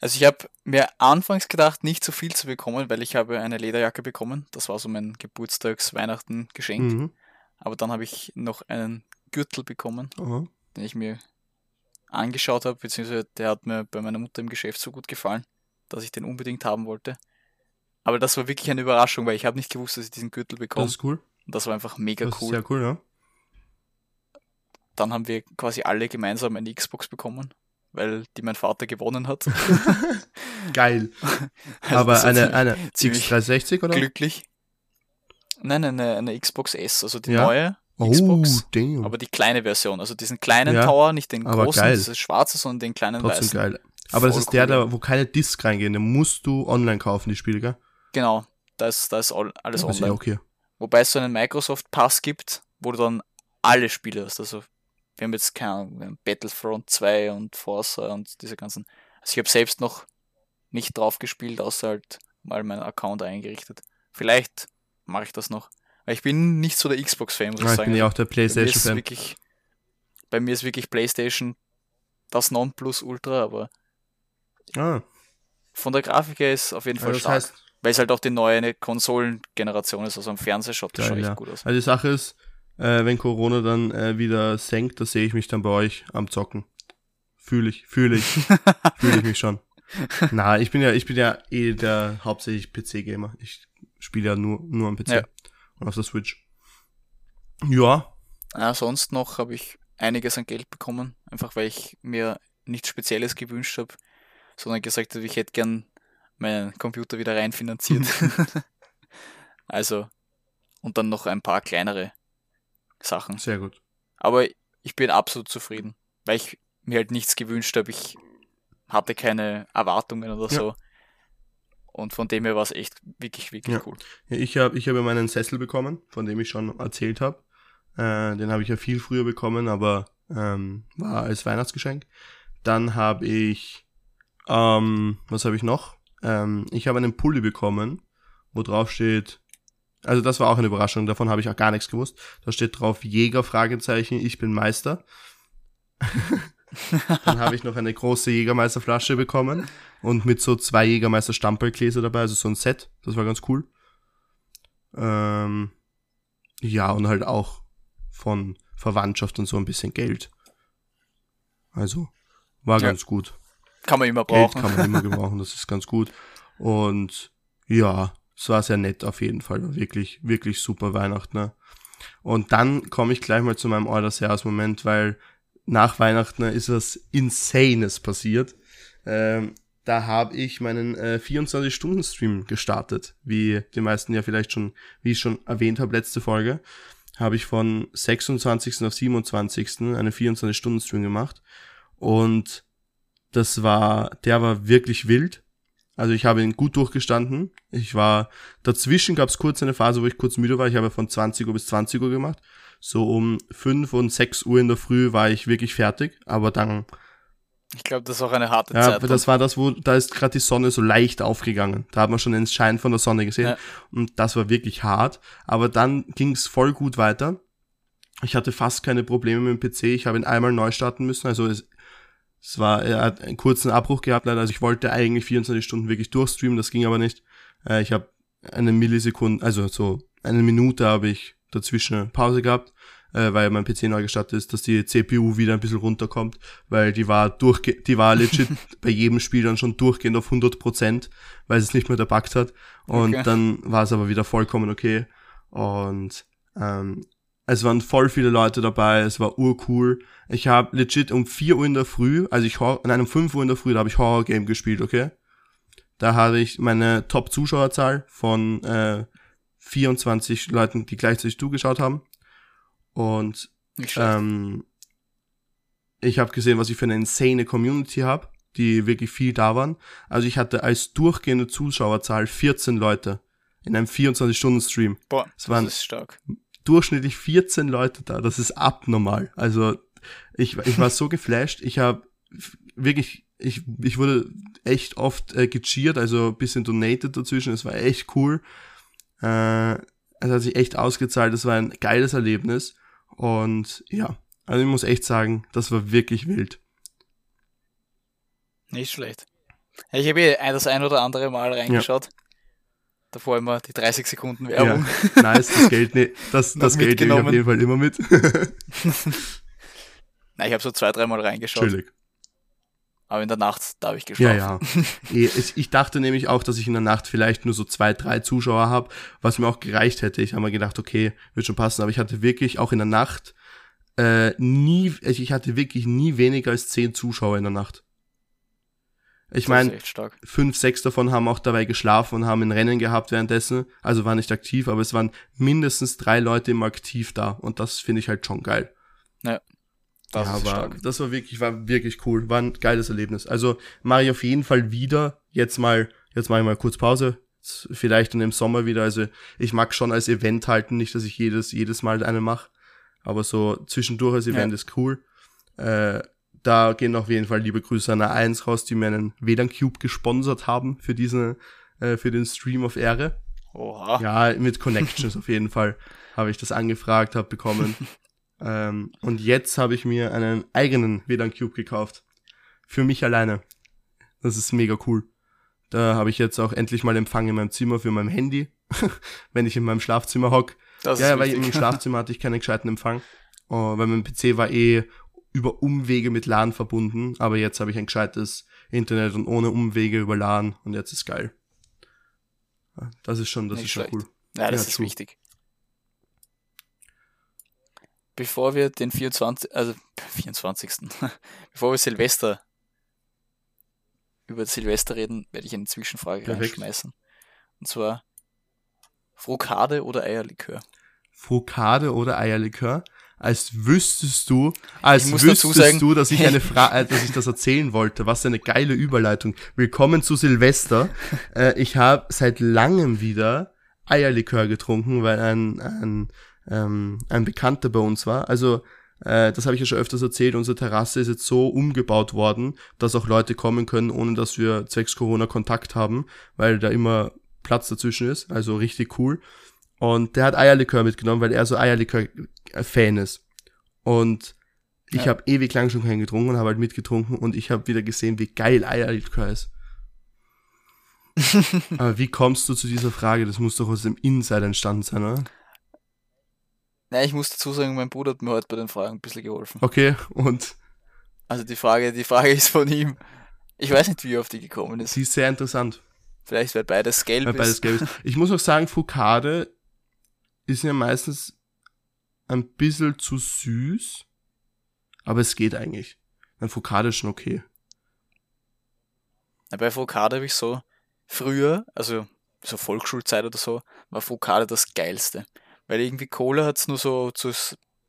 Also ich habe mir anfangs gedacht, nicht so viel zu bekommen, weil ich habe eine Lederjacke bekommen. Das war so mein Geburtstags-Weihnachten-Geschenk. Mhm. Aber dann habe ich noch einen Gürtel bekommen, Aha. den ich mir angeschaut habe, beziehungsweise der hat mir bei meiner Mutter im Geschäft so gut gefallen, dass ich den unbedingt haben wollte. Aber das war wirklich eine Überraschung, weil ich habe nicht gewusst, dass ich diesen Gürtel bekomme. Das ist cool. Und das war einfach mega das cool. sehr cool, ja. Dann haben wir quasi alle gemeinsam eine Xbox bekommen weil die mein Vater gewonnen hat. Geil. Also Aber eine, eine X360 oder? Glücklich. Nein, eine, eine Xbox S, also die ja. neue oh, Xbox. Damn. Aber die kleine Version, also diesen kleinen ja. Tower, nicht den großen, geil. dieses schwarze, sondern den kleinen Trotzdem weißen. geil. Aber das ist cool. der, da, wo keine Disc reingehen, den musst du online kaufen, die Spiele, gell? Genau, da ist, da ist alles ja, online. Ist okay. Wobei es so einen Microsoft Pass gibt, wo du dann alle Spiele hast, also wir haben jetzt keine Ahnung, Battlefront 2 und Forza und diese ganzen. Also ich habe selbst noch nicht drauf gespielt, außer halt mal meinen Account eingerichtet. Vielleicht mache ich das noch. Ich bin nicht so der Xbox-Fan, muss ich sagen. Ich bin ja auch der PlayStation-Fan. Bei mir ist wirklich PlayStation das Nonplusultra, aber ah. von der Grafik her ist auf jeden Fall also stark. Heißt, weil es halt auch die neue Konsolengeneration ist, also am Fernseher schaut das schon echt ja. gut aus. Also die Sache ist, äh, wenn Corona dann äh, wieder senkt, da sehe ich mich dann bei euch am Zocken. Fühle ich, fühle ich, fühle ich mich schon. Na, ich bin ja, ich bin ja eh der hauptsächlich PC-Gamer. Ich spiele ja nur, nur am PC ja. Auf der Switch. Ja. ja sonst noch habe ich einiges an Geld bekommen, einfach weil ich mir nichts Spezielles gewünscht habe, sondern gesagt habe, ich hätte gern meinen Computer wieder rein finanziert. also, und dann noch ein paar kleinere Sachen. Sehr gut. Aber ich bin absolut zufrieden, weil ich mir halt nichts gewünscht habe. Ich hatte keine Erwartungen oder ja. so. Und von dem her war es echt wirklich, wirklich ja. cool. Ja, ich habe ich hab ja meinen Sessel bekommen, von dem ich schon erzählt habe. Äh, den habe ich ja viel früher bekommen, aber ähm, war als Weihnachtsgeschenk. Dann habe ich, ähm, was habe ich noch? Ähm, ich habe einen Pulli bekommen, wo drauf steht also das war auch eine Überraschung, davon habe ich auch gar nichts gewusst. Da steht drauf Jäger, Fragezeichen, ich bin Meister. Dann habe ich noch eine große Jägermeisterflasche bekommen und mit so zwei Jägermeister Stampergläser dabei, also so ein Set. Das war ganz cool. Ähm, ja, und halt auch von Verwandtschaft und so ein bisschen Geld. Also, war ja. ganz gut. Kann man immer brauchen. Geld kann man immer gebrauchen, das ist ganz gut. Und ja, es war sehr nett auf jeden Fall. wirklich, wirklich super Weihnachten. Ne? Und dann komme ich gleich mal zu meinem Orders-Jahres-Moment, weil nach Weihnachten ist was Insanes passiert. Ähm, da habe ich meinen äh, 24-Stunden-Stream gestartet, wie die meisten ja vielleicht schon, wie ich schon erwähnt habe, letzte Folge, habe ich von 26. auf 27. einen 24-Stunden-Stream gemacht. Und das war, der war wirklich wild. Also ich habe ihn gut durchgestanden. Ich war, dazwischen gab es kurz eine Phase, wo ich kurz müde war. Ich habe von 20 Uhr bis 20 Uhr gemacht. So um 5 und 6 Uhr in der Früh war ich wirklich fertig. Aber dann... Ich glaube, das ist auch eine harte ja, Zeit. Ja, das war das, wo, da ist gerade die Sonne so leicht aufgegangen. Da hat man schon den Schein von der Sonne gesehen. Ja. Und das war wirklich hart. Aber dann ging es voll gut weiter. Ich hatte fast keine Probleme mit dem PC. Ich habe ihn einmal neu starten müssen. Also es, es war, er hat einen kurzen Abbruch gehabt, leider. Also ich wollte eigentlich 24 Stunden wirklich durchstreamen, das ging aber nicht. Äh, ich habe eine Millisekunde, also so eine Minute habe ich dazwischen Pause gehabt, äh, weil mein PC neu gestartet ist, dass die CPU wieder ein bisschen runterkommt, weil die war durchge die war legit bei jedem Spiel dann schon durchgehend auf 100 Prozent, weil es nicht mehr dabackt hat. Und okay. dann war es aber wieder vollkommen okay. Und ähm, es waren voll viele Leute dabei, es war urcool. Ich habe legit um 4 Uhr in der Früh, also ich nein, um 5 Uhr in der Früh, da habe ich Horror Game gespielt, okay? Da hatte ich meine Top-Zuschauerzahl von äh, 24 Leuten, die gleichzeitig zugeschaut haben. Und ähm, ich habe gesehen, was ich für eine insane Community habe, die wirklich viel da waren. Also ich hatte als durchgehende Zuschauerzahl 14 Leute in einem 24-Stunden-Stream. Boah, das, das ist stark durchschnittlich 14 Leute da. Das ist abnormal. Also ich, ich war so geflasht. Ich habe wirklich ich, ich wurde echt oft äh, gecheert, also ein bisschen donated dazwischen. Es war echt cool. Äh, es hat sich echt ausgezahlt. Es war ein geiles Erlebnis. Und ja, also ich muss echt sagen, das war wirklich wild. Nicht schlecht. Ich habe eh das ein oder andere Mal reingeschaut. Ja. Davor immer die 30 Sekunden Werbung. Ja, nice, das Geld, ne, das, das Geld nehme ich auf jeden Fall immer mit. Nein, ich habe so zwei, dreimal reingeschaut. Chillig. Aber in der Nacht, da habe ich geschlafen. Ja, ja. ich dachte nämlich auch, dass ich in der Nacht vielleicht nur so zwei, drei Zuschauer habe, was mir auch gereicht hätte. Ich habe mir gedacht, okay, wird schon passen. Aber ich hatte wirklich auch in der Nacht äh, nie, ich hatte wirklich nie weniger als zehn Zuschauer in der Nacht. Ich meine, fünf, sechs davon haben auch dabei geschlafen und haben ein Rennen gehabt währenddessen. Also war nicht aktiv, aber es waren mindestens drei Leute immer aktiv da. Und das finde ich halt schon geil. Ja. Das ja, war, das war wirklich, war wirklich cool. War ein geiles Erlebnis. Also mache ich auf jeden Fall wieder. Jetzt mal, jetzt mache ich mal kurz Pause. Vielleicht dann im Sommer wieder. Also ich mag schon als Event halten, nicht, dass ich jedes, jedes Mal eine mache. Aber so zwischendurch als Event ja. ist cool. Äh, da gehen auf jeden Fall liebe Grüße an A1 raus, die mir einen WLAN Cube gesponsert haben für diesen, äh, für den Stream of Ehre. Oha. Ja, mit Connections auf jeden Fall habe ich das angefragt, habe bekommen. ähm, und jetzt habe ich mir einen eigenen WLAN Cube gekauft. Für mich alleine. Das ist mega cool. Da habe ich jetzt auch endlich mal Empfang in meinem Zimmer für mein Handy, wenn ich in meinem Schlafzimmer hock. Das ja, weil im Schlafzimmer hatte ich keinen gescheiten Empfang. Oh, weil mein PC war eh über Umwege mit LAN verbunden, aber jetzt habe ich ein gescheites Internet und ohne Umwege über LAN und jetzt ist geil. Das ist schon, das Nicht ist schon cool. Ja, das ja, ist true. wichtig. Bevor wir den 24, also 24. bevor wir Silvester über Silvester reden, werde ich eine Zwischenfrage Perfekt. reinschmeißen. Und zwar Frokade oder Eierlikör? Frokade oder Eierlikör? als wüsstest du, als wüsstest sagen, du, dass ich eine Frage, äh, dass ich das erzählen wollte. Was eine geile Überleitung. Willkommen zu Silvester. äh, ich habe seit langem wieder Eierlikör getrunken, weil ein, ein, ähm, ein Bekannter bei uns war. Also äh, das habe ich ja schon öfters erzählt, unsere Terrasse ist jetzt so umgebaut worden, dass auch Leute kommen können, ohne dass wir zwecks Corona Kontakt haben, weil da immer Platz dazwischen ist. Also richtig cool. Und der hat Eierlikör mitgenommen, weil er so Eierlikör-Fan ist. Und ich ja. habe ewig lang schon keinen getrunken und habe halt mitgetrunken und ich habe wieder gesehen, wie geil Eierlikör ist. Aber wie kommst du zu dieser Frage? Das muss doch aus dem Inside entstanden sein, oder? Nein, ich muss dazu sagen, mein Bruder hat mir heute bei den Fragen ein bisschen geholfen. Okay, und? Also die Frage, die Frage ist von ihm. Ich weiß nicht, wie er auf die gekommen ist. Sie ist sehr interessant. Vielleicht, weil beides gelb weil ist. Beides gelb ist. Ich muss auch sagen, Foucade ist ja meistens ein bisschen zu süß, aber es geht eigentlich. Ein Focade ist schon okay. Bei Focade habe ich so früher, also so Volksschulzeit oder so, war Focade das geilste. Weil irgendwie Cola hat es nur so zu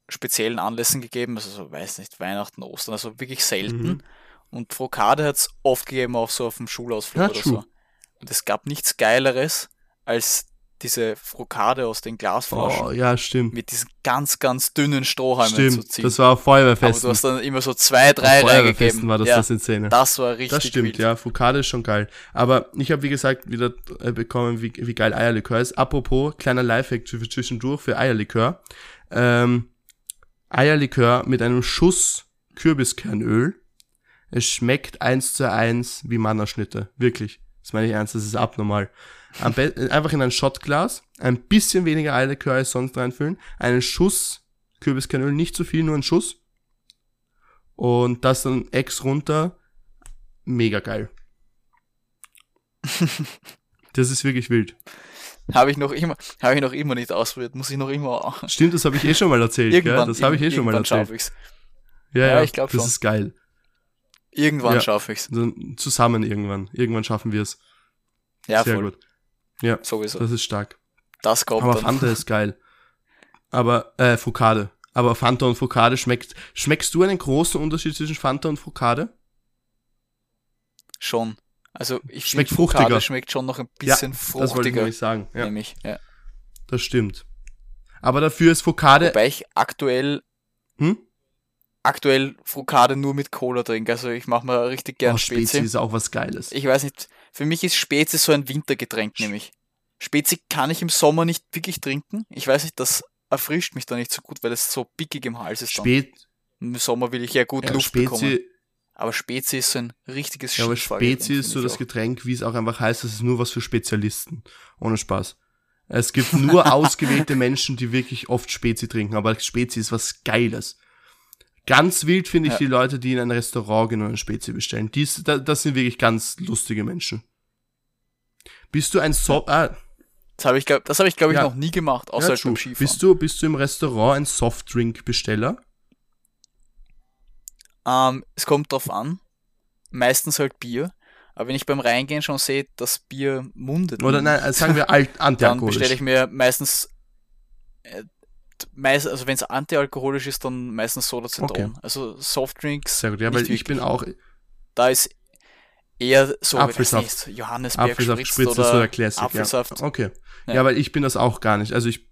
speziellen Anlässen gegeben, also so, weiß nicht, Weihnachten, Ostern, also wirklich selten. Mhm. Und Focade hat es oft gegeben, auch so auf dem Schulausflug ja, oder true. so. Und es gab nichts Geileres, als diese Frokade aus den Glasflaschen. Oh, ja, stimmt. Mit diesen ganz, ganz dünnen Strohhalmen stimmt, zu ziehen. das war auf Feuerwehrfesten. Aber du hast dann immer so zwei, drei reingegeben. war das ja, das in Szene. Das war richtig Das stimmt, wild. ja. Frokade ist schon geil. Aber ich habe, wie gesagt, wieder äh, bekommen, wie, wie geil Eierlikör ist. Apropos, kleiner Lifehack zwischendurch für Eierlikör. Ähm, Eierlikör mit einem Schuss Kürbiskernöl. Es schmeckt eins zu eins wie Mannerschnitte. Wirklich. Das meine ich ernst, das ist abnormal einfach in ein Shotglas, ein bisschen weniger Eierlikör als sonst reinfüllen, einen Schuss Kürbiskernöl, nicht zu viel, nur ein Schuss. Und das dann Ex runter. Mega geil. das ist wirklich wild. Habe ich noch immer, habe ich noch immer nicht ausprobiert, muss ich noch immer. Stimmt, das habe ich eh schon mal erzählt, irgendwann, gell? Das habe ich eh schon mal erzählt. Ich's. Ja, ja, ich glaube schon. Das ist geil. Irgendwann ja, schaffe ich's. Zusammen irgendwann. Irgendwann schaffen wir es. Ja, Sehr voll. gut. Ja, sowieso. Das ist stark. Das kommt Aber dann. Fanta ist geil. Aber, äh, Focade. Aber Fanta und Focade schmeckt. Schmeckst du einen großen Unterschied zwischen Fanta und Focade? Schon. Also, ich schmeckt fruchtiger. Focade schmeckt schon noch ein bisschen ja, fruchtiger. Das wollte ich nämlich sagen. Ja. Nämlich, ja. Das stimmt. Aber dafür ist Focade. Wobei ich aktuell. Hm? aktuell Frukade nur mit Cola trinke. Also ich mache mal richtig gern Oh, Spezi. Spezi ist auch was Geiles. Ich weiß nicht, für mich ist Spezi so ein Wintergetränk nämlich. Spezi kann ich im Sommer nicht wirklich trinken. Ich weiß nicht, das erfrischt mich da nicht so gut, weil es so pickig im Hals ist. Spät, Im Sommer will ich ja gut ja, Luft bekommen. Spezi, Aber Spezi ist so ein richtiges ja, aber Spezi ist so das auch. Getränk, wie es auch einfach heißt, das ist nur was für Spezialisten. Ohne Spaß. Es gibt nur ausgewählte Menschen, die wirklich oft Spezi trinken, aber Spezi ist was Geiles. Ganz wild finde ich Ja. die Leute, die in ein Restaurant gehen und ein Spezi bestellen. Die ist, da- das sind wirklich ganz lustige Menschen. Bist du ein so ah, Das habe ich, glaub, das hab ich, glaube ich, Ja. noch nie gemacht, außer ja, beim. Skifahren. bist du bist du im Restaurant ein Softdrink-Besteller? Ähm, es kommt drauf an. Meistens halt Bier. Aber wenn ich beim Reingehen schon sehe, dass Bier mundet, Oder nein, sagen wir alt dann bestelle ich mir meistens, äh, meist, also wenn es antialkoholisch ist, dann meistens Soda Zitron. Okay. Also Softdrinks, Sehr gut, ja, weil ich bin auch da ist eher so, Apfelsaft. nicht, Johannesberg Apfelsaft spritzt oder so der Classic. Apfelsaft. Ja. Okay. Ja. Ja. weil ich bin das auch gar nicht. Also ich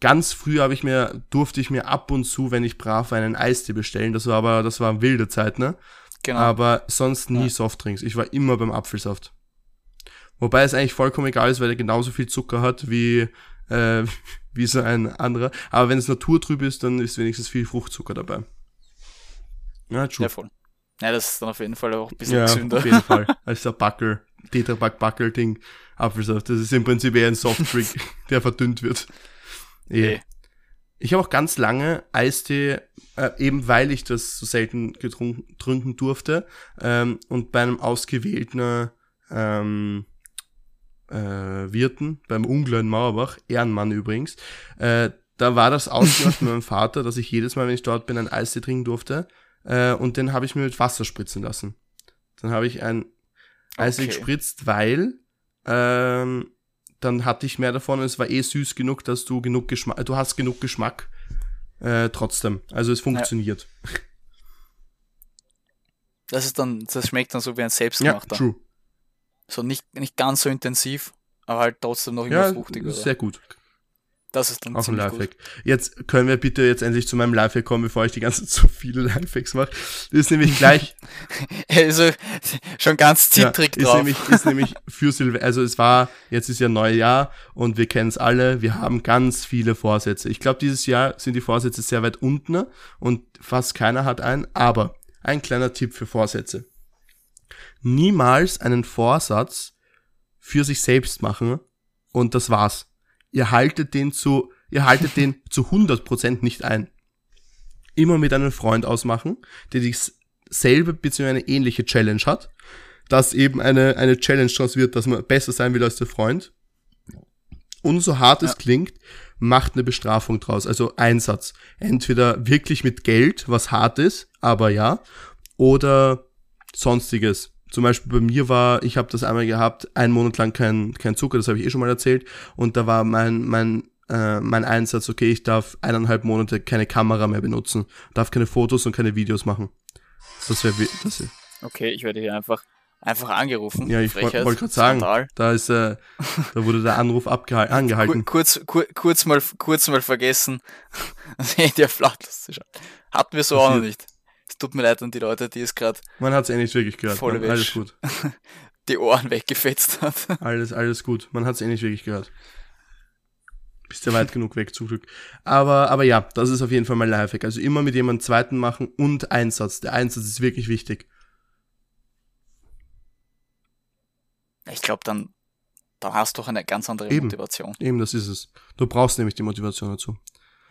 ganz früh habe ich mir durfte ich mir ab und zu, wenn ich brav war, einen Eistee bestellen. Das war aber das war wilde Zeit, ne? Genau. Aber sonst nie Ja. Softdrinks. Ich war immer beim Apfelsaft. Wobei es eigentlich vollkommen egal ist, weil er genauso viel Zucker hat wie äh, wie so ein anderer. Aber wenn es naturtrüb ist, dann ist wenigstens viel Fruchtzucker dabei. Ja, true. ja, voll. Ja, das ist dann auf jeden Fall auch ein bisschen Ja, gesünder. auf jeden Fall. Als der Backel, Tetrapack Backel Ding, Apfelsaft. Das ist im Prinzip eher ein Softdrink, der verdünnt wird. Eh. Eh. Ich habe auch ganz lange Eistee, äh, eben weil ich das so selten getrunken trinken durfte, ähm, und bei einem ausgewählten ähm, äh, Wirten, beim Ungler in Mauerbach, Ehrenmann übrigens, äh, da war das ausgemacht mit meinem Vater, dass ich jedes Mal, wenn ich dort bin, ein Eistee trinken durfte. Äh, und den habe ich mir mit Wasser spritzen lassen. Dann habe ich ein Eistee Okay. gespritzt, weil ähm, dann hatte ich mehr davon und es war eh süß genug, dass du genug Geschmack, du hast genug Geschmack äh, trotzdem. Also es funktioniert. Das ist dann, das schmeckt dann so wie ein Ja, selbstgemachter. true. So nicht, nicht ganz so intensiv, aber halt trotzdem noch immer Ja, fruchtig. ist Oder? sehr gut. Das ist dann Auch ein Lifehack. Jetzt können wir bitte jetzt endlich zu meinem Lifehack kommen, bevor ich die ganze Zeit so viele Lifehacks mache. Das ist nämlich gleich, gut. Also schon ganz zittrig ja, ist drauf. nämlich, ist nämlich für Silvester, also es war, jetzt ist ja Neujahr und wir kennen es alle, wir haben ganz viele Vorsätze. Ich glaube, dieses Jahr sind die Vorsätze sehr weit unten und fast keiner hat einen, aber ein kleiner Tipp für Vorsätze. Niemals einen Vorsatz für sich selbst machen und das war's. Ihr haltet den zu, ihr haltet den zu 100% nicht ein. Immer mit einem Freund ausmachen, der dieselbe bzw. eine ähnliche Challenge hat dass eben eine, eine Challenge draus wird, dass man besser sein will als der Freund. Und so hart es Ja. klingt, macht eine Bestrafung draus, also Einsatz. Entweder wirklich mit Geld, was hart ist, aber ja, oder sonstiges. Zum Beispiel bei mir war, ich habe das einmal gehabt, einen Monat lang kein, kein Zucker, das habe ich eh schon mal erzählt, und da war mein, mein, äh, mein Einsatz, okay, ich darf eineinhalb Monate keine Kamera mehr benutzen, darf keine Fotos und keine Videos machen. Das wäre, das wär, Okay, ich werde hier einfach, einfach angerufen. ja, ich wollte gerade sagen, Skandal. da ist, äh, da wurde der Anruf angehalten. kurz, kur kurz, mal, kurz mal vergessen. Ja flattlos Hatten wir so auch noch Passiert. nicht. Es tut mir leid an die Leute, die es gerade Man hat es eh nicht wirklich gehört. Volle Man, alles gut. die Ohren weggefetzt hat. Alles, alles gut. Man hat es eh nicht wirklich gehört. Bist ja weit genug weg, zum Glück. Aber, aber ja, das ist auf jeden Fall mein Lifehack. Also immer mit jemandem zweiten machen und Einsatz. Der Einsatz ist wirklich wichtig. Ich glaube, dann, dann hast du doch eine ganz andere Eben. Motivation. Eben, das ist es. Du brauchst nämlich die Motivation dazu.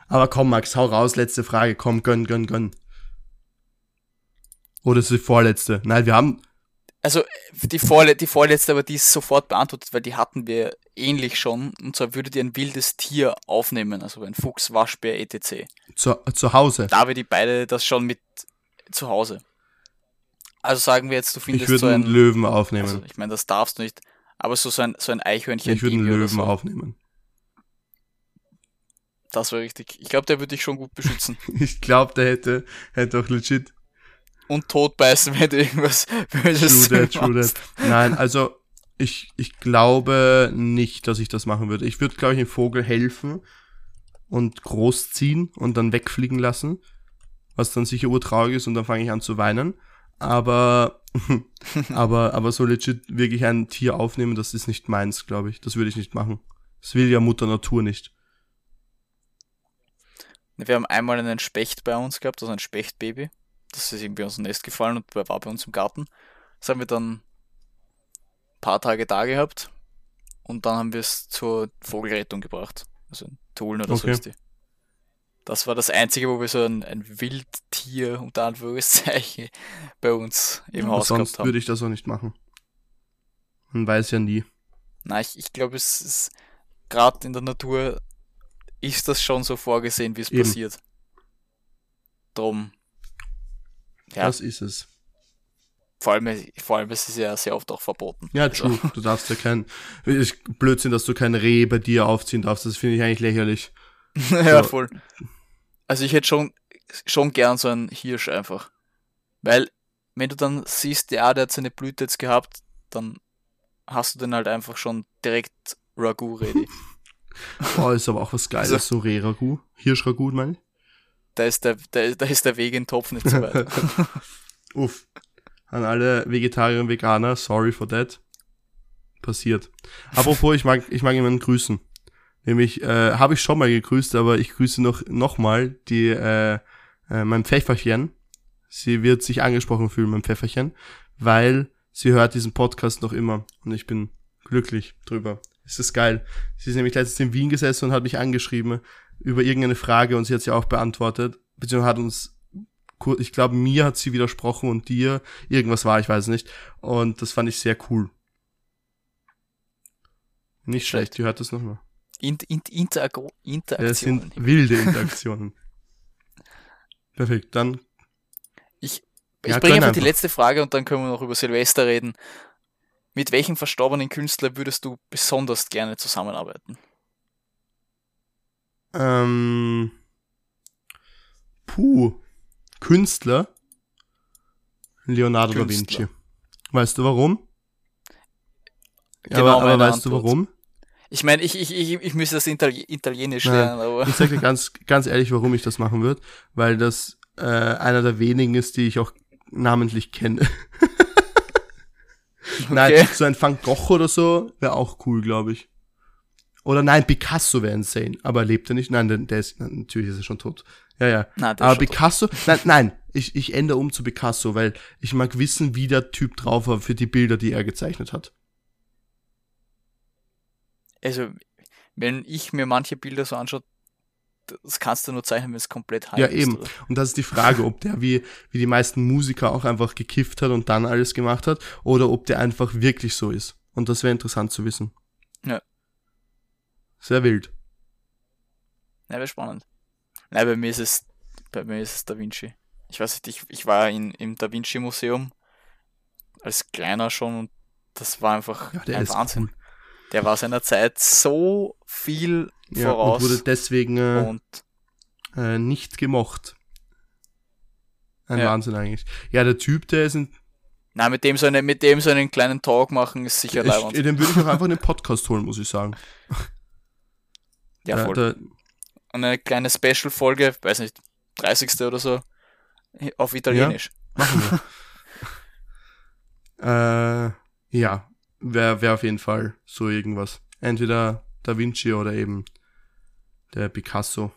Aber komm, Max, hau raus, letzte Frage. Komm, gönn, gönn, gönn. Oder ist die vorletzte? Nein, wir haben, Also die, vorle die vorletzte, aber die ist sofort beantwortet, weil die hatten wir ähnlich schon. Und zwar würdet ihr ein wildes Tier aufnehmen, also ein Fuchs, Waschbär, etc. zu, zu Hause. Da wir die beide das schon mit zu Hause. Also sagen wir jetzt, du Ich findest würde so einen ein, Löwen aufnehmen. also ich meine, das darfst du nicht, aber so, so ein, so ein Eichhörnchen. ich würde einen Löwen so, aufnehmen. Das war richtig. Ich glaube, der würde dich schon gut beschützen. Ich glaube, der hätte, hätte auch legit Und totbeißen, wenn du irgendwas Böses True that, true that. Nein, also ich, ich glaube nicht, dass ich das machen würde. Ich würde, glaube ich, dem Vogel helfen und großziehen und dann wegfliegen lassen. was dann sicher urtraurig ist und dann fange ich an zu weinen. Aber, aber, aber so legit wirklich ein Tier aufnehmen, das ist nicht meins, glaube ich. Das würde ich nicht machen. Das will ja Mutter Natur nicht. Wir haben einmal einen Specht bei uns gehabt, also ein Spechtbaby. Das ist irgendwie aus dem Nest gefallen und war bei uns im Garten. Das haben wir dann ein paar Tage da gehabt und dann haben wir es zur Vogelrettung gebracht. Also in Tulln oder okay. so ist die. Das war das Einzige, wo wir so ein, ein Wildtier unter Anführungszeichen bei uns im ja, Haus gehabt haben. Sonst würde ich das auch nicht machen. Man weiß ja nie. Na, ich, ich glaube, es ist gerade in der Natur ist das schon so vorgesehen, wie es passiert. Drum. Ja. Das ist es. Vor allem, vor allem ist es ja sehr oft auch verboten. Ja, also true. Du darfst ja kein. Ist Blödsinn, dass du kein Reh bei dir aufziehen darfst. Das finde ich eigentlich lächerlich. ja, so. voll. Also ich hätte schon, schon gern so einen Hirsch einfach. Weil, wenn du dann siehst, ja, der hat seine Blüte jetzt gehabt, dann hast du den halt einfach schon direkt Ragu ready. Boah, ist aber auch was Geiles, also, so Reh-Ragu. Hirsch-Ragu, meine ich. Da ist, der, da, da ist der Weg in den Topf nicht so weit. Uff. An alle Vegetarier und Veganer, sorry for that. Passiert. Apropos, ich mag, ich mag jemanden grüßen. Nämlich, äh, habe ich schon mal gegrüßt, aber ich grüße noch, noch mal die, äh, äh, mein Pfefferchen. Sie wird sich angesprochen fühlen, mein Pfefferchen, weil sie hört diesen Podcast noch immer und ich bin glücklich drüber. Es ist geil. Sie ist nämlich letztens in Wien gesessen und hat mich angeschrieben über irgendeine Frage und sie hat sie auch beantwortet, beziehungsweise hat uns ich glaube, mir hat sie widersprochen und dir irgendwas war, ich weiß nicht. Und das fand ich sehr cool. Nicht schlecht, die hört das nochmal. Inter Inter Interaktionen. Das sind wilde Interaktionen. Perfekt, dann. Ich, ich ja, bringe einfach die letzte Frage und dann können wir noch über Silvester reden. Mit welchem verstorbenen Künstler würdest du besonders gerne zusammenarbeiten? Ähm, puh. Künstler? Leonardo Künstler. da Vinci. Weißt du warum? Genau, aber, aber weißt Antwort. du warum? Ich meine, ich, ich, ich, ich müsste das Itali Italienisch lernen, aber. Ich sag dir ganz, ganz ehrlich, warum ich das machen würde, weil das äh, einer der wenigen ist, die ich auch namentlich kenne. Nein, okay. so ein Van Gogh oder so wäre auch cool, glaube ich. Oder nein, Picasso wäre insane. Aber lebt er nicht? Nein, der, der ist, natürlich ist er schon tot. Ja, ja. Na, aber Picasso, tot. nein, nein, ich, ich ändere um zu Picasso, weil ich mag wissen, wie der Typ drauf war für die Bilder, die er gezeichnet hat. Also, wenn ich mir manche Bilder so anschaue, das kannst du nur zeichnen, wenn es komplett heiß ist. Ja, eben. Oder? Und das ist die Frage, ob der wie, wie die meisten Musiker auch einfach gekifft hat und dann alles gemacht hat, oder ob der einfach wirklich so ist. Und das wäre interessant zu wissen. Sehr wild. Ja, wäre spannend. Nein, bei mir ist es, bei mir ist es Da Vinci. Ich weiß nicht, ich, ich war in, im Da Vinci Museum als kleiner schon und das war einfach ja, ein Wahnsinn. Cool. Der war seiner Zeit so viel ja, voraus. Und wurde deswegen äh, und, äh, nicht gemocht. Ein ja. Wahnsinn eigentlich. Ja, der Typ, der ist ein. Na, mit dem so, eine, mit dem so einen kleinen Talk machen, ist sicher leibend. Den würde ich auch einfach in den Podcast holen, muss ich sagen. Ja, voll. Der, eine kleine Special-Folge, weiß nicht, 30. oder so, auf Italienisch. Ja, machen wir. äh, ja, wäre wär auf jeden Fall so irgendwas. Entweder Da Vinci oder eben der Picasso.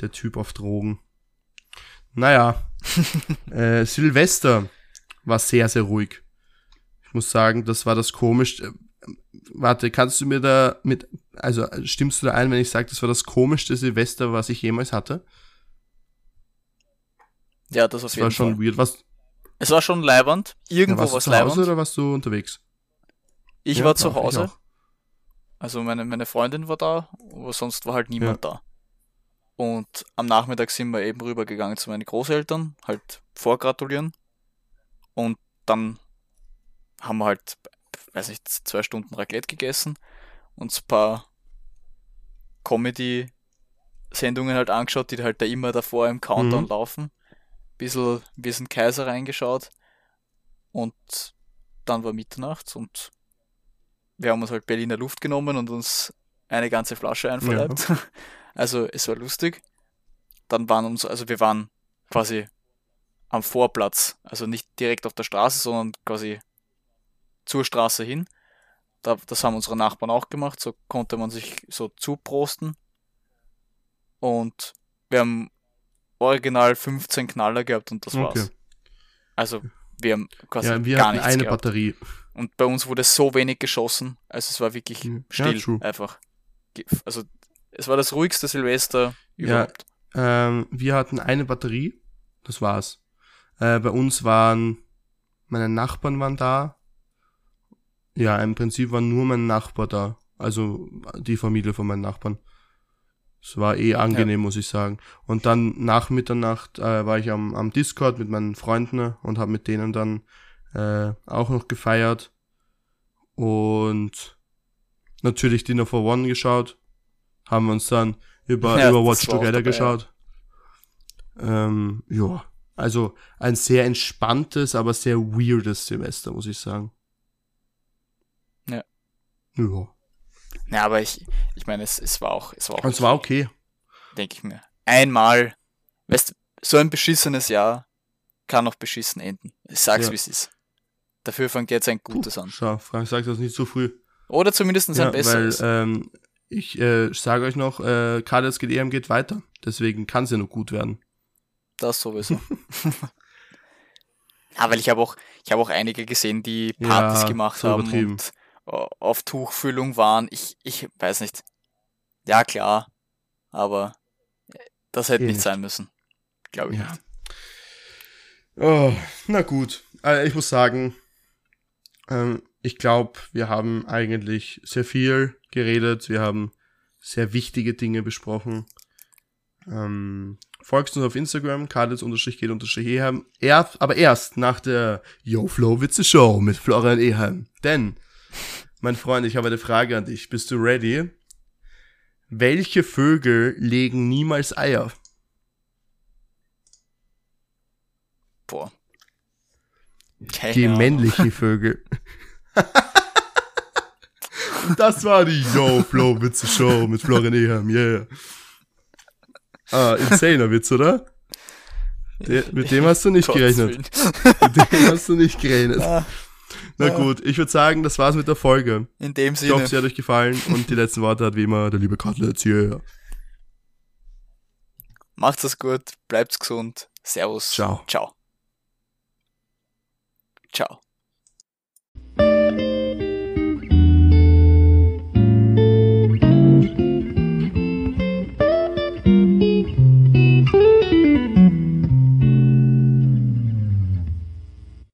Der Typ auf Drogen. Naja, äh, Silvester war sehr, sehr ruhig. Ich muss sagen, das war das komisch. Warte, kannst du mir da mit, also stimmst du da ein, wenn ich sage, das war das komischste Silvester, was ich jemals hatte? Ja, das auf das jeden war schon weird. Was, es war schon leibend. Irgendwo ja, war es leibend. oder warst du unterwegs? Ich ja, war zu Hause. Also meine, meine Freundin war da, aber sonst war halt niemand ja. da. Und am Nachmittag sind wir eben rübergegangen zu meinen Großeltern, halt vorgratulieren. Und dann haben wir halt, weiß nicht, zwei Stunden Raclette gegessen und ein paar Comedy-Sendungen halt angeschaut, die halt da immer davor im Countdown mhm. laufen. Bisschen, bisschen Kaiser reingeschaut. Und dann war Mitternacht und wir haben uns halt Berliner Luft genommen und uns eine ganze Flasche einverleibt. Ja. Also es war lustig. dann waren uns, also wir waren quasi am Vorplatz, also nicht direkt auf der Straße, sondern quasi zur Straße hin. Da, das haben unsere Nachbarn auch gemacht, so konnte man sich so zuprosten. Und wir haben original 15 Knaller gehabt und das okay. war's. Also wir haben quasi ja, wir gar nichts eine gehabt. Batterie. Und bei uns wurde so wenig geschossen, also es war wirklich Ja, still true. einfach. Also es war das ruhigste Silvester Ja. überhaupt. Ähm, wir hatten eine Batterie, das war's. Äh, bei uns waren meine Nachbarn waren da. Ja, im Prinzip war nur mein Nachbar da. Also die Familie von meinen Nachbarn. Es war eh angenehm, muss ich sagen. Und dann nach Mitternacht äh, war ich am, am Discord mit meinen Freunden ne, und habe mit denen dann äh, auch noch gefeiert. Und natürlich Dinner for One geschaut. Haben wir uns dann über, Ja, über Watch Together ja. geschaut. Ähm, ja, also ein sehr entspanntes, aber sehr weirdes Semester, muss ich sagen. Ja. Ja, aber ich, ich meine, es, es war auch, es war auch, es war okay. denke ich mir. Einmal, weißt du, so ein beschissenes Jahr kann auch beschissen enden. Ich sag's, Ja. wie es ist. Dafür fängt jetzt ein Gutes an. Schau, Frank sagt das nicht so früh. Oder zumindest ein Ja, weil besseres. ähm, ich äh, sage euch noch, äh, Kades geht EM geht weiter. Deswegen kann es ja nur gut werden. Das sowieso. ja, weil ich habe auch, ich habe auch einige gesehen, die Partys Ja, gemacht so haben und auf Tuchfüllung waren. Ich, ich weiß nicht. Ja, klar. Aber das hätte nicht nicht. sein müssen. Glaube ich Ja. nicht. Oh, na gut. Äh, ich muss sagen, ähm, ich glaube, wir haben eigentlich sehr viel geredet. Wir haben sehr wichtige Dinge besprochen. Ähm, folgt uns auf Instagram, kadets-geht-ehem. Erst, aber erst nach der Yo Flow Witze Show mit Florian Ehem. Denn, mein Freund, ich habe eine Frage an dich. Bist du ready? Welche Vögel legen niemals Eier? Boah. Keine Die Ahnung. männliche Vögel. Das war die Yo Flow Witze Show mit Florian Ehem, yeah. Ah, insaner Witz, oder? Der, mit dem hast du nicht gerechnet. Mit dem hast du nicht gerechnet. Na ah. gut, ich würde sagen, das war's mit der Folge. In dem Ich hoffe, Sinne. sie hat euch gefallen und die letzten Worte hat wie immer der liebe Cutlets, yeah. Macht's es gut, bleibt's gesund. Servus. Ciao. Ciao. Ciao.